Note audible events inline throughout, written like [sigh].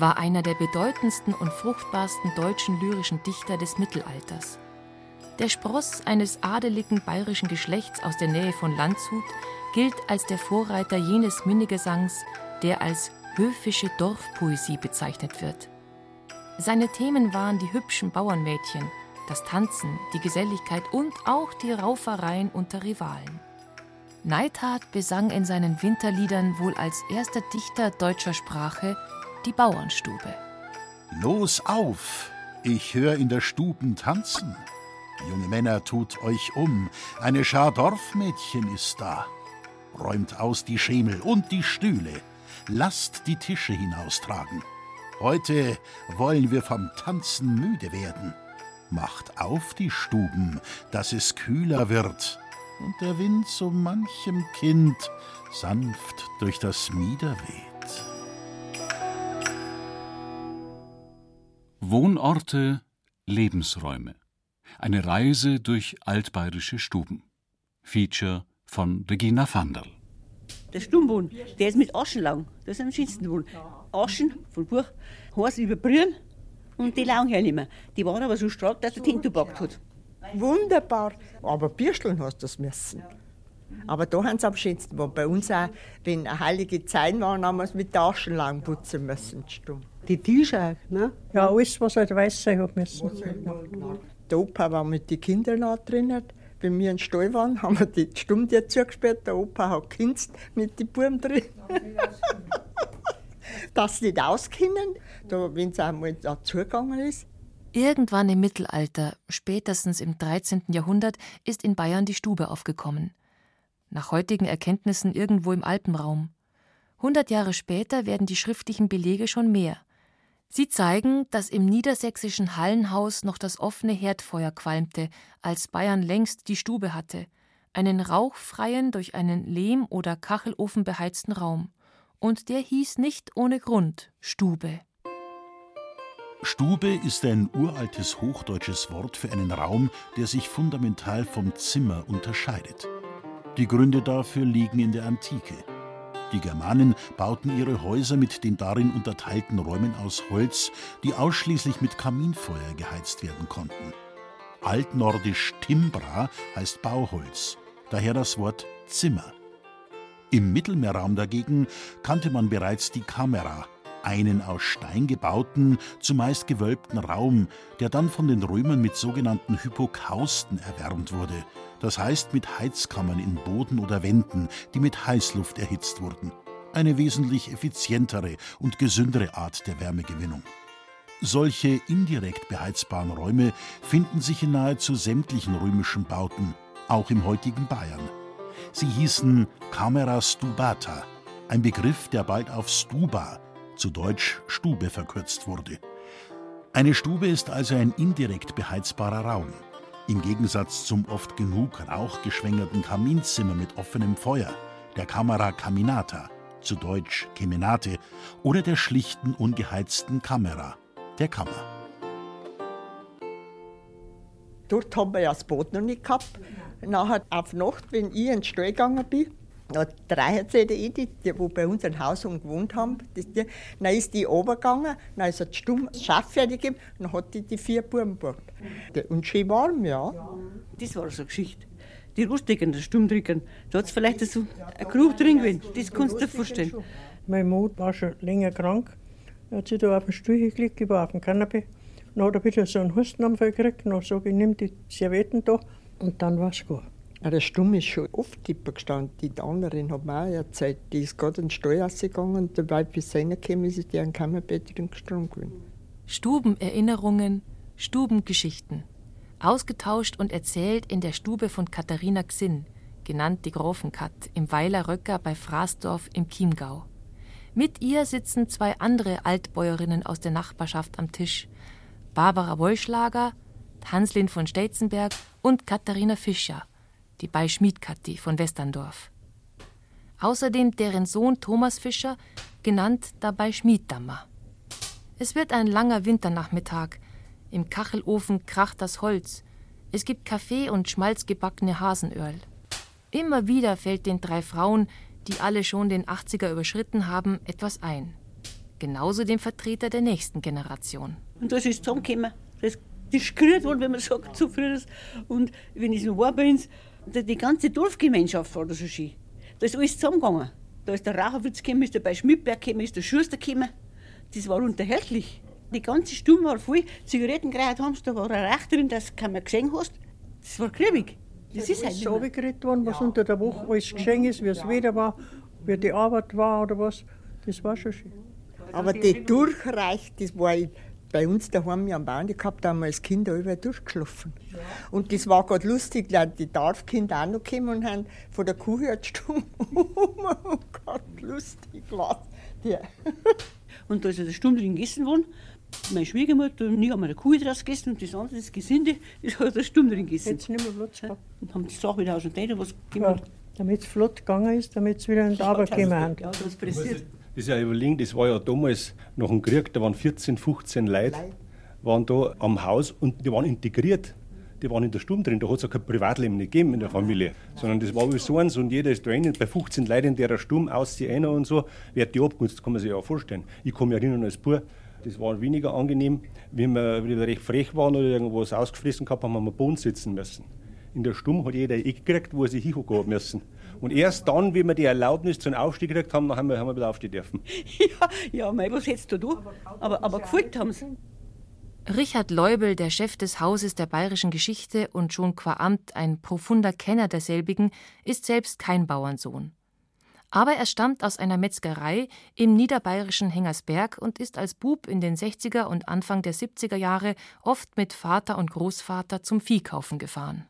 war einer der bedeutendsten und fruchtbarsten deutschen lyrischen Dichter des Mittelalters. Der Spross eines adeligen bayerischen Geschlechts aus der Nähe von Landshut gilt als der Vorreiter jenes Minnegesangs, der als höfische Dorfpoesie bezeichnet wird. Seine Themen waren die hübschen Bauernmädchen, das Tanzen, die Geselligkeit und auch die Raufereien unter Rivalen. Neidhard besang in seinen Winterliedern wohl als erster Dichter deutscher Sprache die Bauernstube. Los auf! Ich hör in der Stuben tanzen. Junge Männer, tut euch um, eine Schar Dorfmädchen ist da. Räumt aus die Schemel und die Stühle, lasst die Tische hinaustragen. Heute wollen wir vom Tanzen müde werden. Macht auf die Stuben, dass es kühler wird und der Wind so manchem Kind sanft durch das Mieder weht. Wohnorte, Lebensräume. Eine Reise durch altbayerische Stuben. Feature von Regina Vandal. Der Stummboden, der ist mit Aschen lang. Das ist am schönsten Boden. Aschen von Buch, heiß überbrühen und die lang hernehmen. Die waren aber so stark, dass der Tinto backt hat. Wunderbar. Aber bürsteln hast du das müssen. Aber da haben sie am schönsten gemacht. Bei uns auch, wenn eine heilige Zeit war, haben wir es mit Taschen lang putzen müssen. Stumm. Die Tische auch, ne? Ja, alles, was halt weiß sein hat müssen. Der Opa war mit den Kindern auch drinnen. Wenn wir in den Stall waren, haben wir die Stunde zugesperrt. Der Opa hat gekinzt mit den Buben drin. [laughs] Dass sie nicht auskennen, wenn es einmal dazugegangen ist. Irgendwann im Mittelalter, spätestens im 13. Jahrhundert, ist in Bayern die Stube aufgekommen. Nach heutigen Erkenntnissen irgendwo im Alpenraum. Hundert Jahre später werden die schriftlichen Belege schon mehr. Sie zeigen, dass im niedersächsischen Hallenhaus noch das offene Herdfeuer qualmte, als Bayern längst die Stube hatte, einen rauchfreien, durch einen Lehm- oder Kachelofen beheizten Raum. Und der hieß nicht ohne Grund Stube. Stube ist ein uraltes hochdeutsches Wort für einen Raum, der sich fundamental vom Zimmer unterscheidet. Die Gründe dafür liegen in der Antike. Die Germanen bauten ihre Häuser mit den darin unterteilten Räumen aus Holz, die ausschließlich mit Kaminfeuer geheizt werden konnten. Altnordisch Timbra heißt Bauholz, daher das Wort Zimmer. Im Mittelmeerraum dagegen kannte man bereits die Kamera, einen aus Stein gebauten, zumeist gewölbten Raum, der dann von den Römern mit sogenannten Hypokausten erwärmt wurde, das heißt mit Heizkammern in Boden oder Wänden, die mit Heißluft erhitzt wurden. Eine wesentlich effizientere und gesündere Art der Wärmegewinnung. Solche indirekt beheizbaren Räume finden sich in nahezu sämtlichen römischen Bauten, auch im heutigen Bayern. Sie hießen Camera Stubata, ein Begriff, der bald auf Stuba, zu Deutsch Stube verkürzt wurde. Eine Stube ist also ein indirekt beheizbarer Raum. Im Gegensatz zum oft genug rauchgeschwängerten Kaminzimmer mit offenem Feuer, der Kamera Caminata, zu Deutsch Kemenate, oder der schlichten, ungeheizten Kamera, der Kammer. Dort haben wir ja das Boot noch nicht gehabt. Nachher auf Nacht, wenn ich in Stall gegangen bin, drei CDI, die, die, die bei uns ein Haus gewohnt haben, das, die, dann ist die runtergegangen, dann ist es stumm das Schaff fertig gegeben, dann hat die die vier Buben gebracht. Und schön warm, ja. Das war so eine Geschichte. Die Rustigen, der Stummdrücken, da hat es vielleicht so eine Grube drin gewesen. Das kannst du dir vorstellen. Meine Mutter war schon länger krank. Dann hat sie da auf den Stuhl gelegt, ich war auf dem Kanapee. Dann hat er wieder so einen Hustenanfall gekriegt. Dann sage ich, nimm die Servietten da. Und dann war es gut. Ja, der Stumm ist schon oft tipper gestanden. Die anderen haben auch erzählt, die ist gerade in den Stall rausgegangen und dabei, bis reingekommen ist, ist die ein Kammerbett drin gewesen. Stubenerinnerungen, Stubengeschichten. Ausgetauscht und erzählt in der Stube von Katharina Xinn, genannt die Grofenkat, im Weiler Röcker bei Fraßdorf im Chiemgau. Mit ihr sitzen zwei andere Altbäuerinnen aus der Nachbarschaft am Tisch. Barbara Wollschlager, Hanslin von Stelzenberg und Katharina Fischer, die bei Schmiedkatti von Westerndorf. Außerdem deren Sohn Thomas Fischer, genannt dabei Schmieddammer. Es wird ein langer Winternachmittag. Im Kachelofen kracht das Holz. Es gibt Kaffee und schmalzgebackene Hasenöl. Immer wieder fällt den drei Frauen, die alle schon den 80er überschritten haben, etwas ein. Genauso dem Vertreter der nächsten Generation. Und das ist zusammengekommen. Das ist gerührt worden, wenn man sagt, zu früh. Und wenn ich so war bei uns, die ganze Dorfgemeinschaft war da so schön. Da ist alles zusammengegangen. Da ist der Raucherwitz gekommen, ist der bei Schmidberg gekommen, ist der Schuster gekommen. Das war unterherrlich. Die ganze Stimme war voll. Zigaretten geraucht haben da war eine Rechterin, das kann man gesehen hast. Das war kriebig. Das ist halt so abgeredet worden, was unter der Woche alles geschehen ist, wie es wieder war, wie die Arbeit war oder was. Das war schon schön. Aber die durchreicht, das war bei uns daheim am Bauern gehabt, da haben wir als Kinder überall durchgeschlafen. Und das war gerade lustig, die Dorfkinder auch noch gekommen und haben von der Kuh stumm. [laughs] oh Gott, lustig war ja. [laughs] Und da ist eine Stunde drin gegessen worden. Meine Schwiegermutter und ich haben eine Kuh draus gegessen und das andere, das Gesinde, [laughs] das hat eine Stunde drin gegessen. Jetzt nicht mehr Platz gehabt. Und haben die Sache wieder aus dem Teil was ja, Damit es flott gegangen ist, damit es wieder in die Arbeit gekommen haben. Ja, das passiert. Das ist ja überlegen, das war ja damals nach dem Krieg, da waren 14, 15 Leute waren da am Haus und die waren integriert. Die waren in der Sturm drin, da hat es ja kein Privatleben nicht gegeben in der Familie, sondern das war wie so eins und jeder ist drin, bei 15 Leuten in der Sturm auszieht einer und so, wird die abgenutzt, kann man sich ja vorstellen. Ich kann mich erinnern als Bub, das war weniger angenehm, wenn wir wieder recht frech waren oder irgendwas ausgefressen gehabt haben, haben wir am Boden sitzen müssen. In der Sturm hat jeder ein Eck gekriegt, wo er sich hinhocken müssen. Und erst dann, wie wir die Erlaubnis zum Aufstieg gekriegt haben, haben wir, haben wir wieder aufstehen dürfen. [laughs] Ja, ja mei, was hättest du da? Aber, aber gefolgt haben sie. Richard Leubel, der Chef des Hauses der bayerischen Geschichte und schon qua Amt ein profunder Kenner derselbigen, ist selbst kein Bauernsohn. Aber er stammt aus einer Metzgerei im niederbayerischen Hengersberg und ist als Bub in den 60er und Anfang der 70er Jahre oft mit Vater und Großvater zum Viehkaufen gefahren.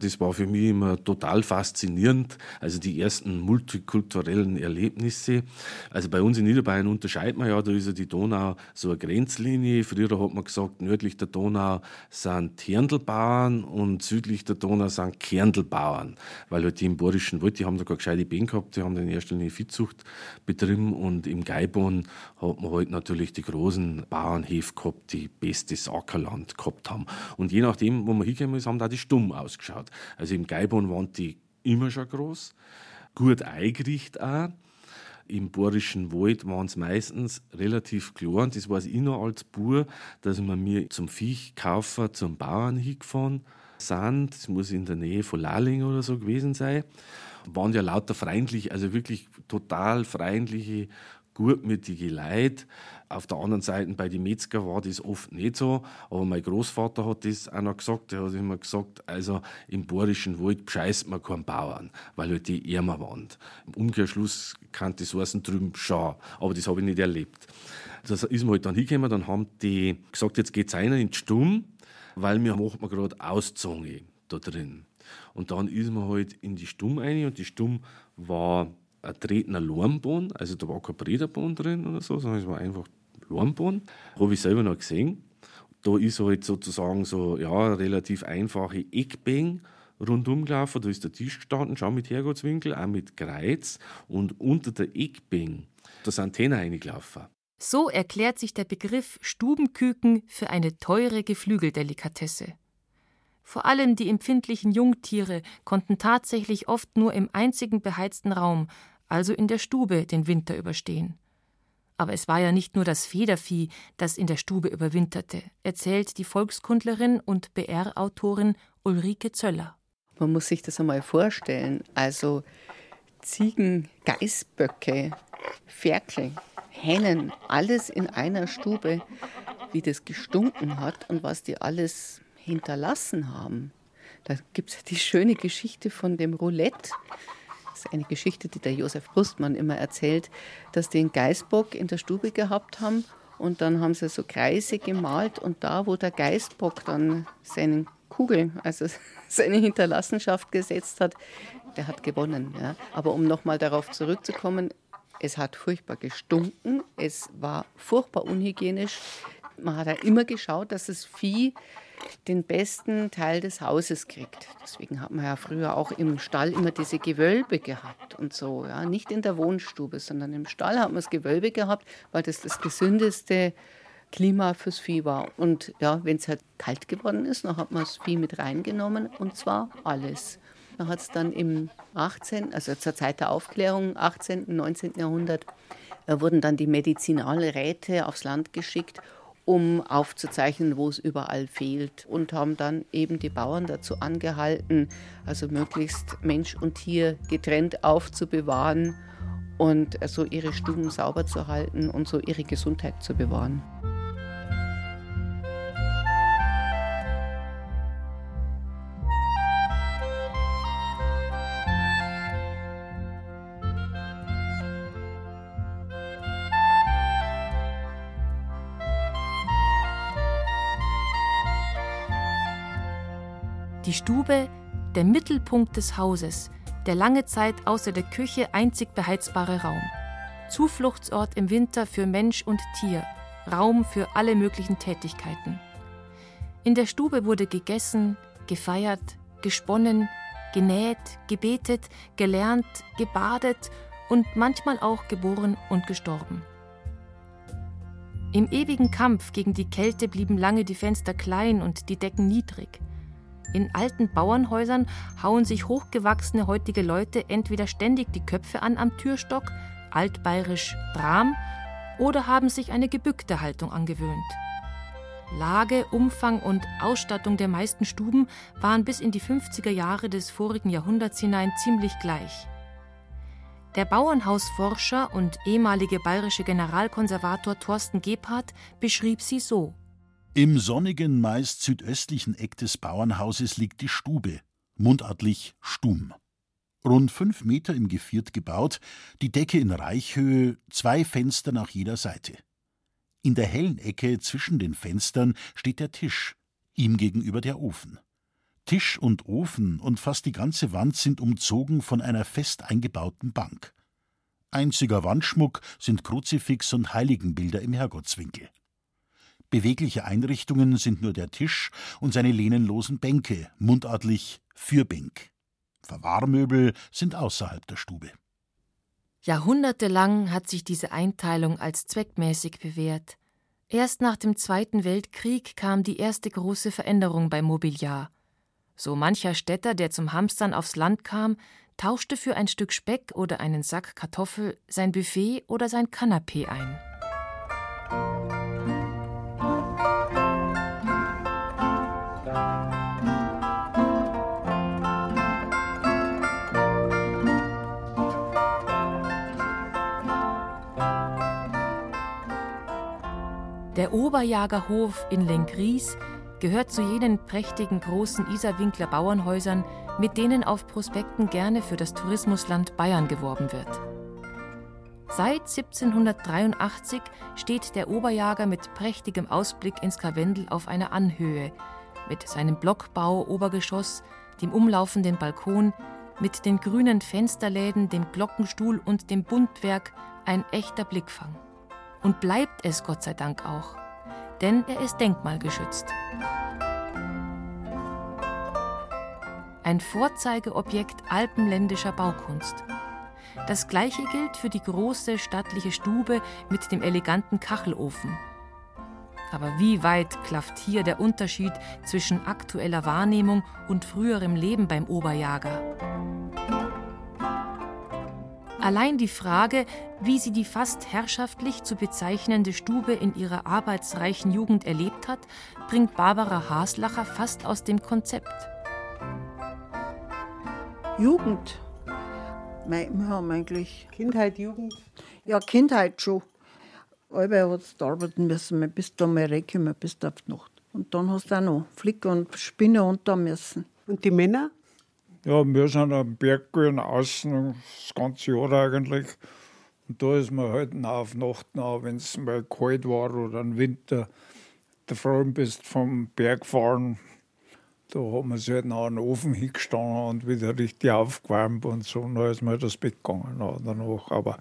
Das war für mich immer total faszinierend. Also die ersten multikulturellen Erlebnisse. Also bei uns in Niederbayern unterscheidet man ja, da ist ja die Donau so eine Grenzlinie. Früher hat man gesagt, nördlich der Donau sind Terndelbauern und südlich der Donau sind Kerndelbauern. Weil halt die im Borischen Wald, die haben da gar gescheite Bienen gehabt, die haben in erster Linie Viehzucht betrieben und im Geibon hat man halt natürlich die großen Bauernhöfe gehabt, die bestes Ackerland gehabt haben. Und je nachdem, wo man hingekommen ist, haben da die stumm ausgeschaut. Also im Geibon waren die immer schon groß, gut eingerichtet auch. Im Borischen Wald waren es meistens relativ klein. Das weiß ich noch als Bauer, dass wir mir zum Viehkaufer, zum Bauern hingefahren sind. Das muss in der Nähe von Laling oder so gewesen sein. Waren ja lauter freundlich, also wirklich total freundliche gutmütige Leute. Auf der anderen Seite bei den Metzger war das oft nicht so, aber mein Großvater hat das auch noch gesagt. Er hat immer gesagt, also im Borischen Wald bescheißt man keinen Bauern, weil halt die ärmer waren. Im Umkehrschluss kann das heißen drüben schon, aber das habe ich nicht erlebt. Da ist man halt dann hingekommen, dann haben die gesagt, jetzt geht es einer in die Stumm, weil wir machen gerade Auszunge da drin. Und dann ist man halt in die Stumm rein und die Stumm war ein tretender Lornboden, also da war kein Brederboden drin oder so, sondern es war einfach Lornboden. Habe ich selber noch gesehen. Da ist halt sozusagen so ja, relativ einfache Eckbänke rundum gelaufen. Da ist der Tisch gestanden, schon mit Herrgottswinkel, auch mit Kreuz. Und unter der Eckbänke, da sind Täner reingelaufen. So erklärt sich der Begriff Stubenküken für eine teure Geflügeldelikatesse. Vor allem die empfindlichen Jungtiere konnten tatsächlich oft nur im einzigen beheizten Raum, also in der Stube, den Winter überstehen. Aber es war ja nicht nur das Federvieh, das in der Stube überwinterte, erzählt die Volkskundlerin und BR-Autorin Ulrike Zöller. Man muss sich das einmal vorstellen. Also Ziegen, Geißböcke, Ferkel, Hennen, alles in einer Stube, wie das gestunken hat und was die alles hinterlassen haben. Da gibt es die schöne Geschichte von dem Roulette. Das ist eine Geschichte, die der Josef Brustmann immer erzählt, dass die einen Geißbock in der Stube gehabt haben und dann haben sie so Kreise gemalt und da, wo der Geißbock dann seinen Kugel, also [laughs] seine Hinterlassenschaft gesetzt hat, der hat gewonnen. Ja. Aber um nochmal darauf zurückzukommen, es hat furchtbar gestunken, es war furchtbar unhygienisch Man hat auch immer geschaut, dass das Vieh den besten Teil des Hauses kriegt. Deswegen hat man ja früher auch im Stall immer diese Gewölbe gehabt und so. Ja. Nicht in der Wohnstube, sondern im Stall hat man das Gewölbe gehabt, weil das das gesündeste Klima fürs Vieh war. Und ja, wenn es halt kalt geworden ist, dann hat man das Vieh mit reingenommen und zwar alles. Man hat es dann im 18., also zur Zeit der Aufklärung, 18., 19. Jahrhundert, äh, wurden dann die Medizinalräte aufs Land geschickt, um aufzuzeichnen, wo es überall fehlt. Und haben dann eben die Bauern dazu angehalten, also möglichst Mensch und Tier getrennt aufzubewahren und so also ihre Stuben sauber zu halten und so ihre Gesundheit zu bewahren. Stube, der Mittelpunkt des Hauses, der lange Zeit außer der Küche einzig beheizbare Raum. Zufluchtsort im Winter für Mensch und Tier, Raum für alle möglichen Tätigkeiten. In der Stube wurde gegessen, gefeiert, gesponnen, genäht, gebetet, gelernt, gebadet und manchmal auch geboren und gestorben. Im ewigen Kampf gegen die Kälte blieben lange die Fenster klein und die Decken niedrig. In alten Bauernhäusern hauen sich hochgewachsene heutige Leute entweder ständig die Köpfe an am Türstock, altbayerisch Bram, oder haben sich eine gebückte Haltung angewöhnt. Lage, Umfang und Ausstattung der meisten Stuben waren bis in die 50er Jahre des vorigen Jahrhunderts hinein ziemlich gleich. Der Bauernhausforscher und ehemalige bayerische Generalkonservator Thorsten Gebhardt beschrieb sie so: im sonnigen, meist südöstlichen Eck des Bauernhauses liegt die Stube, mundartlich Stum. Rund fünf Meter im Geviert gebaut, die Decke in Reichhöhe, zwei Fenster nach jeder Seite. In der hellen Ecke zwischen den Fenstern steht der Tisch, ihm gegenüber der Ofen. Tisch und Ofen und fast die ganze Wand sind umzogen von einer fest eingebauten Bank. Einziger Wandschmuck sind Kruzifix und Heiligenbilder im Herrgottswinkel. Bewegliche Einrichtungen sind nur der Tisch und seine lehnenlosen Bänke, mundartlich Fürbänk. Verwahrmöbel sind außerhalb der Stube. Jahrhundertelang hat sich diese Einteilung als zweckmäßig bewährt. Erst nach dem Zweiten Weltkrieg kam die erste große Veränderung beim Mobiliar. So mancher Städter, der zum Hamstern aufs Land kam, tauschte für ein Stück Speck oder einen Sack Kartoffel sein Buffet oder sein Kanapee ein. Der Oberjagerhof in Lenkries gehört zu jenen prächtigen großen Isarwinkler Bauernhäusern, mit denen auf Prospekten gerne für das Tourismusland Bayern geworben wird. Seit 1783 steht der Oberjager mit prächtigem Ausblick ins Karwendel auf einer Anhöhe, mit seinem Blockbau Obergeschoss, dem umlaufenden Balkon, mit den grünen Fensterläden, dem Glockenstuhl und dem Buntwerk ein echter Blickfang. Und bleibt es Gott sei Dank auch, denn er ist denkmalgeschützt. Ein Vorzeigeobjekt alpenländischer Baukunst. Das gleiche gilt für die große stattliche Stube mit dem eleganten Kachelofen. Aber wie weit klafft hier der Unterschied zwischen aktueller Wahrnehmung und früherem Leben beim Oberjager? Allein die Frage, wie sie die fast herrschaftlich zu bezeichnende Stube in ihrer arbeitsreichen Jugend erlebt hat, bringt Barbara Haslacher fast aus dem Konzept. Jugend. Wir haben eigentlich. Kindheit, Jugend? Ja, Kindheit schon. Alle hat es arbeiten müssen, bis da mal reinkommen, bis auf die Nacht. Und dann hast du auch noch Flicken und Spinnen unter müssen. Und die Männer? Ja, wir sind am Berg gehen, außen das ganze Jahr eigentlich. Und da ist man halt nah auf Nacht wenn es mal kalt war oder im Winter. Der Freund bist vom Berg fahren. Da hat man sich halt nach einem Ofen hingestanden und wieder richtig aufgewärmt und so. Und dann ist man halt das Bett gegangen danach. Aber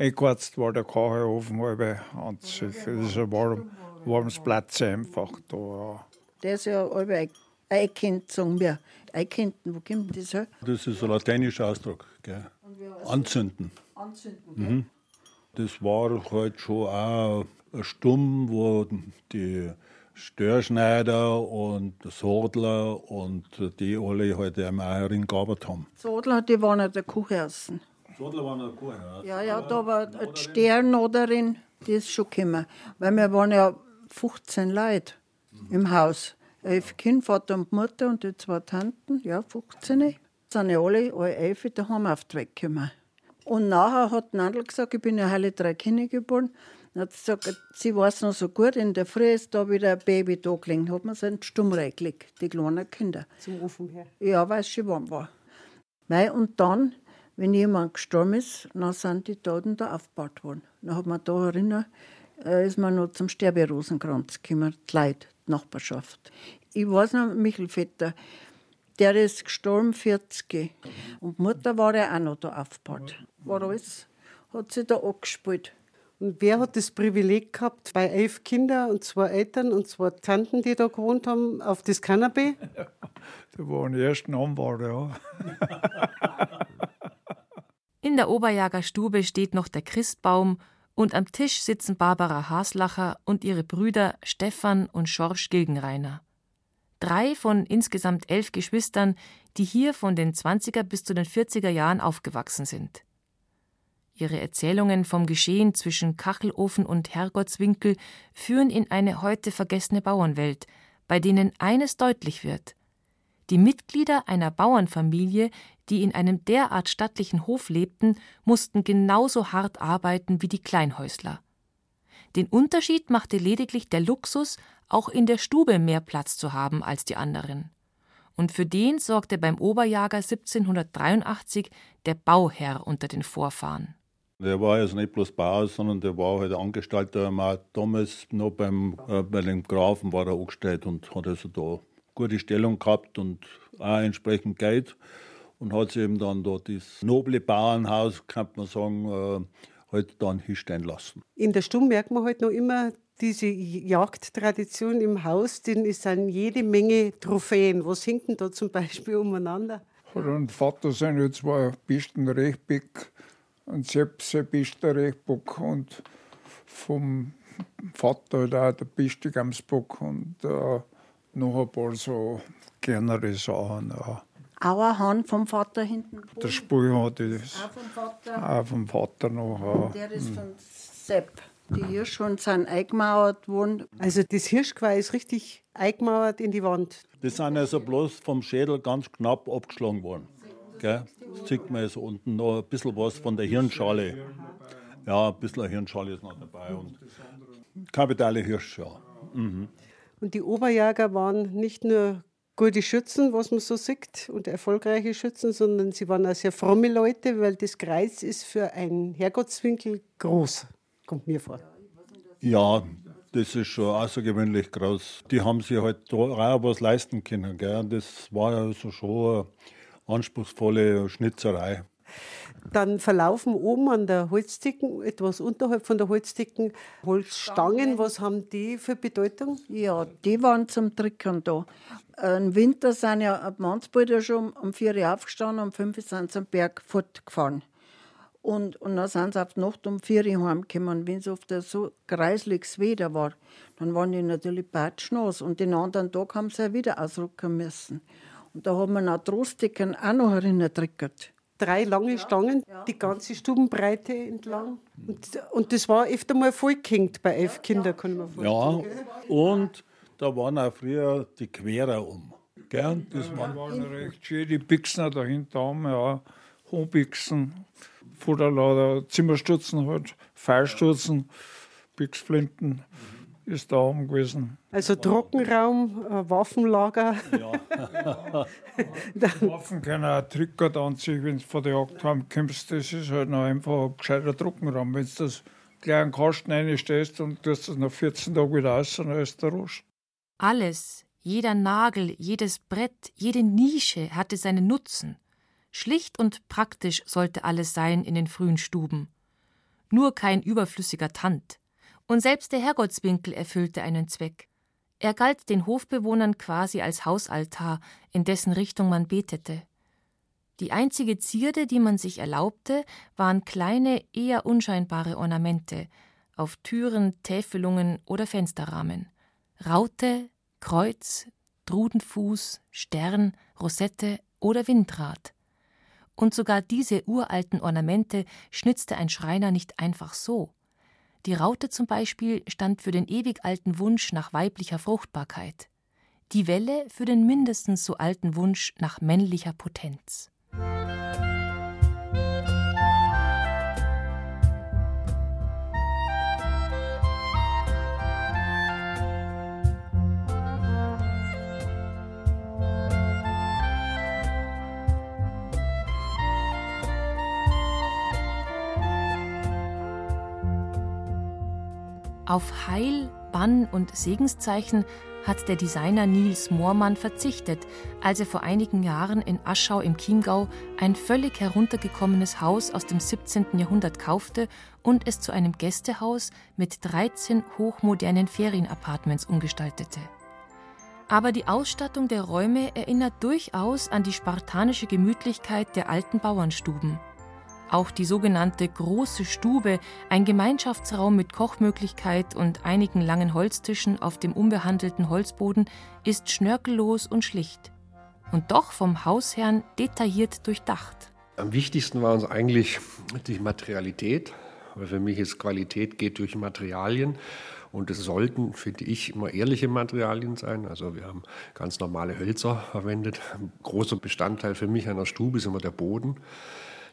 eingeheizt war der Kachelofen halb an sich. Das ist ein warm, warmes Platz einfach da. Ja. Der ist ja alle einkennt, sagen wir. Einkennten, wo kommt das her? Das ist ein lateinischer Ausdruck. Gell? Anzünden. Anzünden, Mhm. Das war halt schon auch ein Stumm, wo die Störschneider und Sodler und die alle halt einmal herin gearbeitet haben. Sodler, die waren an der Kuhhausen. Sodler waren ein Kuhhaus. Ja, ja, da war die Sternoderin, die ist schon gekommen. Weil wir waren ja 15 Leute im Haus. Elf Kinder, Vater und Mutter und die zwei Tanten, ja, 15. Sind ja alle, alle elf daheim auf die Weg gekommen. Und nachher hat Nandl gesagt, ich bin ja alle drei Kinder geboren. Dann hat sie gesagt, sie weiß noch so gut, in der Früh ist da wieder ein Baby da gelegen. Hat man so einen Stumm reingelegt, die kleinen Kinder. Zum Ofen her. Ja, weil es schon warm war. Und dann, wenn jemand gestorben ist, dann sind die Toten da aufgebaut worden. Dann hat man da erinnert, äh, ist man noch zum Sterberosenkranz gekommen, die Leute, die Nachbarschaft. Ich weiß noch, Michel Vetter, der ist gestorben, 40. Und die Mutter war ja auch noch da aufgebaut. War alles, hat sie da angespielt. Und wer hat das Privileg gehabt, bei elf Kindern und zwei Eltern und zwei Tanten, die da gewohnt haben, auf das Kanapee? [laughs] Da waren die ersten Anwälte, ja. [laughs] In der Oberjager Stube steht noch der Christbaum und am Tisch sitzen Barbara Haslacher und ihre Brüder Stefan und Schorsch Gilgenreiner. Drei von insgesamt elf Geschwistern, die hier von den 20er bis zu den 40er Jahren aufgewachsen sind. Ihre Erzählungen vom Geschehen zwischen Kachelofen und Herrgottswinkel führen in eine heute vergessene Bauernwelt, bei denen eines deutlich wird. Die Mitglieder einer Bauernfamilie, die in einem derart stattlichen Hof lebten, mussten genauso hart arbeiten wie die Kleinhäusler. Den Unterschied machte lediglich der Luxus, auch in der Stube mehr Platz zu haben als die anderen. Und für den sorgte beim Oberjager 1783 der Bauherr unter den Vorfahren. Der war also nicht bloß Bauer, sondern der war halt Angestellter. Er damals noch beim, äh, bei dem Grafen war er angestellt und hat also da gute Stellung gehabt und auch entsprechend Geld. Und hat sich eben dann da das noble Bauernhaus, kann man sagen, äh, halt dann hinstellen lassen. In der Stumm merkt man halt noch immer diese Jagdtradition im Haus, denn es sind jede Menge Trophäen. Was hängt denn da zum Beispiel umeinander? Hat ein Vater seine zwei Pisten Rechtbeck und selbst ein Pisten Rechtbock und vom Vater halt auch der Pistigamsbock und äh, noch ein paar so kleinere Sachen. Ja. Auch ein Hahn vom Vater hinten. Der Spul hatte ich Auch vom Vater. auch vom Vater noch. Ja. Der ist von Sepp. Die Hirschhunde sind eingemauert worden. Also das Hirschgeweih ist richtig eingemauert in die Wand. Die sind also bloß vom Schädel ganz knapp abgeschlagen worden. Gell? Das sieht man also unten noch ein bisschen was von der Hirnschale. Ja, ein bisschen Hirnschale ist noch dabei. Und Kapitale Hirsch, ja. Mhm. Und die Oberjäger waren nicht nur gute Schützen, was man so sieht, und erfolgreiche Schützen, sondern sie waren auch sehr fromme Leute, weil das Kreuz ist für einen Herrgottswinkel groß, kommt mir vor. Ja, das ist schon außergewöhnlich groß. Die haben sich halt auch was leisten können. Gell? Das war also schon eine anspruchsvolle Schnitzerei. Dann verlaufen oben an der Holzdicken, etwas unterhalb von der Holzdicken, Holzstangen. Was haben die für Bedeutung? Ja, die waren zum Trickern da. Im Winter sind ja manchmal schon um 4 Uhr aufgestanden, um 5 Uhr sind sie am Berg fortgefahren. Und, und dann sind sie auf die Nacht um 4 Uhr heimgekommen. Wenn es auf der so kreisliches Wetter war, dann waren die natürlich batschnass. Und den anderen Tag haben sie ja wieder ausrücken müssen. Und da haben wir noch Trostdicken auch noch herinnertrickert. Drei lange Stangen, die ganze Stubenbreite entlang. Und, und das war öfter mal vollgehängt bei elf Kindern, kann mir vorstellen. Ja, und da waren auch früher die Querer um. Gell? Das Das waren, waren recht schön, die Bixen dahinter haben, ja. Hohnbixen, Futterlader, Zimmerstutzen halt, Pfeilstutzen, Bixflinten ist da oben gewesen. Also Trockenraum, äh, Waffenlager. [laughs] Waffen können auch Trickert anziehen, wenn du von der Jagd heimkommst. Das ist halt noch einfach ein gescheiter Trockenraum. Wenn du das gleich in den Kasten reinstellst und tust das nach 14 Tagen wieder raus, dann ist der Rost. Alles, jeder Nagel, jedes Brett, jede Nische hatte seinen Nutzen. Schlicht und praktisch sollte alles sein in den frühen Stuben. Nur kein überflüssiger Tand. Und selbst der Herrgottswinkel erfüllte einen Zweck. Er galt den Hofbewohnern quasi als Hausaltar, in dessen Richtung man betete. Die einzige Zierde, die man sich erlaubte, waren kleine, eher unscheinbare Ornamente auf Türen, Täfelungen oder Fensterrahmen. Raute, Kreuz, Drudenfuß, Stern, Rosette oder Windrad. Und sogar diese uralten Ornamente schnitzte ein Schreiner nicht einfach so. Die Raute zum Beispiel stand für den ewig alten Wunsch nach weiblicher Fruchtbarkeit, die Welle für den mindestens so alten Wunsch nach männlicher Potenz. Auf Heil, Bann und Segenszeichen hat der Designer Niels Moormann verzichtet, als er vor einigen Jahren in Aschau im Chiemgau ein völlig heruntergekommenes Haus aus dem 17. Jahrhundert kaufte und es zu einem Gästehaus mit 13 hochmodernen Ferienapartments umgestaltete. Aber die Ausstattung der Räume erinnert durchaus an die spartanische Gemütlichkeit der alten Bauernstuben. Auch die sogenannte große Stube, ein Gemeinschaftsraum mit Kochmöglichkeit und einigen langen Holztischen auf dem unbehandelten Holzboden, ist schnörkellos und schlicht. Und doch vom Hausherrn detailliert durchdacht. Am wichtigsten war uns eigentlich die Materialität, weil für mich ist Qualität geht durch Materialien. Und es sollten, finde ich, immer ehrliche Materialien sein. Also wir haben ganz normale Hölzer verwendet. Ein großer Bestandteil für mich einer Stube ist immer der Boden.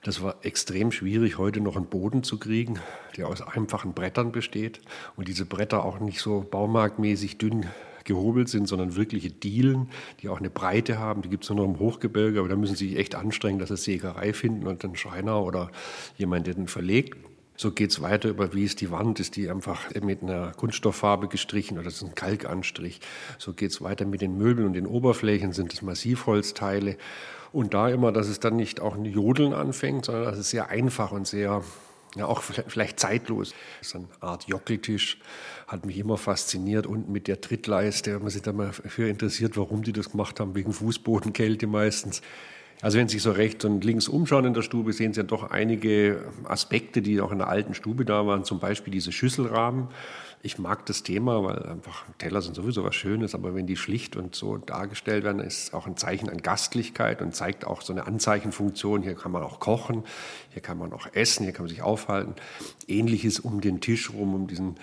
Das war extrem schwierig, heute noch einen Boden zu kriegen, der aus einfachen Brettern besteht und diese Bretter auch nicht so baumarktmäßig dünn gehobelt sind, sondern wirkliche Dielen, die auch eine Breite haben. Die gibt es nur noch im Hochgebirge, aber da müssen sie sich echt anstrengen, dass sie Sägerei finden und einen Schreiner oder jemand, der den verlegt. So geht es weiter über, wie ist die Wand, ist die einfach mit einer Kunststofffarbe gestrichen oder ist ein Kalkanstrich. So geht es weiter mit den Möbeln und den Oberflächen, sind es Massivholzteile. Und da immer, dass es dann nicht auch ein Jodeln anfängt, sondern dass es sehr einfach und sehr, ja auch vielleicht zeitlos. Ist eine Art Jockeltisch, hat mich immer fasziniert und mit der Trittleiste, wenn man sich da mal für interessiert, warum die das gemacht haben, wegen Fußbodenkälte meistens. Also wenn Sie sich so rechts und links umschauen in der Stube, sehen Sie ja doch einige Aspekte, die auch in der alten Stube da waren, zum Beispiel diese Schüsselrahmen. Ich mag das Thema, weil einfach Teller sind sowieso was Schönes, aber wenn die schlicht und so dargestellt werden, ist es auch ein Zeichen an Gastlichkeit und zeigt auch so eine Anzeichenfunktion. Hier kann man auch kochen, hier kann man auch essen, hier kann man sich aufhalten. Ähnliches um den Tisch rum, um diesen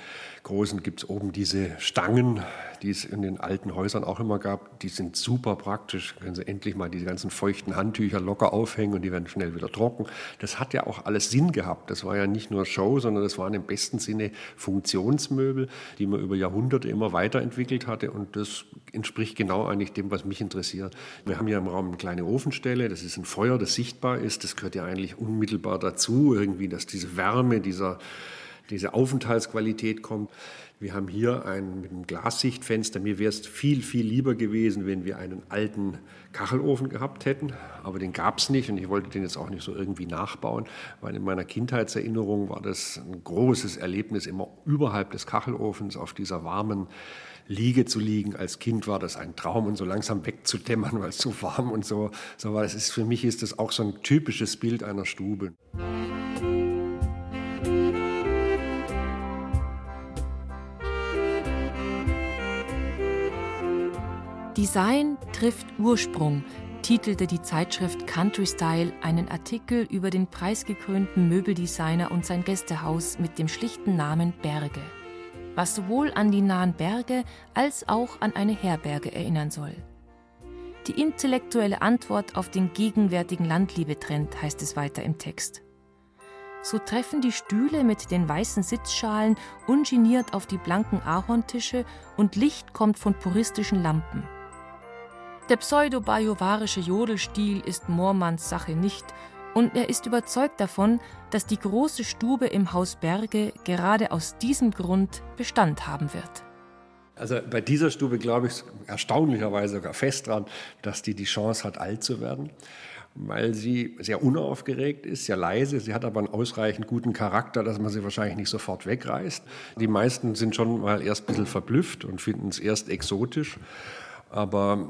großen gibt es oben diese Stangen, die es in den alten Häusern auch immer gab. Die sind super praktisch. Können Sie endlich mal diese ganzen feuchten Handtücher locker aufhängen und die werden schnell wieder trocken. Das hat ja auch alles Sinn gehabt. Das war ja nicht nur Show, sondern das waren im besten Sinne Funktionsmöbel, die man über Jahrhunderte immer weiterentwickelt hatte. Und das entspricht genau eigentlich dem, was mich interessiert. Wir haben ja im Raum eine kleine Ofenstelle. Das ist ein Feuer, das sichtbar ist. Das gehört ja eigentlich unmittelbar dazu, irgendwie, dass diese Wärme, dieser diese Aufenthaltsqualität kommt. Wir haben hier ein mit einem Glassichtfenster. Mir wäre es viel, viel lieber gewesen, wenn wir einen alten Kachelofen gehabt hätten, aber den gab es nicht und ich wollte den jetzt auch nicht so irgendwie nachbauen, weil in meiner Kindheitserinnerung war das ein großes Erlebnis, immer überhalb des Kachelofens auf dieser warmen Liege zu liegen. Als Kind war das ein Traum und so langsam wegzudämmern, weil es zu warm und so, so war. Das ist, für mich ist das auch so ein typisches Bild einer Stube. Design trifft Ursprung, titelte die Zeitschrift Country Style einen Artikel über den preisgekrönten Möbeldesigner und sein Gästehaus mit dem schlichten Namen Berge, was sowohl an die nahen Berge als auch an eine Herberge erinnern soll. Die intellektuelle Antwort auf den gegenwärtigen Landliebetrend heißt es weiter im Text. So treffen die Stühle mit den weißen Sitzschalen ungeniert auf die blanken Ahorntische und Licht kommt von puristischen Lampen. Der pseudo-bajuwarische Jodelstil ist Moormanns Sache nicht und er ist überzeugt davon, dass die große Stube im Haus Berge gerade aus diesem Grund Bestand haben wird. Also bei dieser Stube glaube ich erstaunlicherweise sogar fest dran, dass die die Chance hat, alt zu werden. weil sie sehr unaufgeregt ist, sehr leise. Sie hat aber einen ausreichend guten Charakter, dass man sie wahrscheinlich nicht sofort wegreißt. Die meisten sind schon mal erst ein bisschen verblüfft und finden es erst exotisch. Aber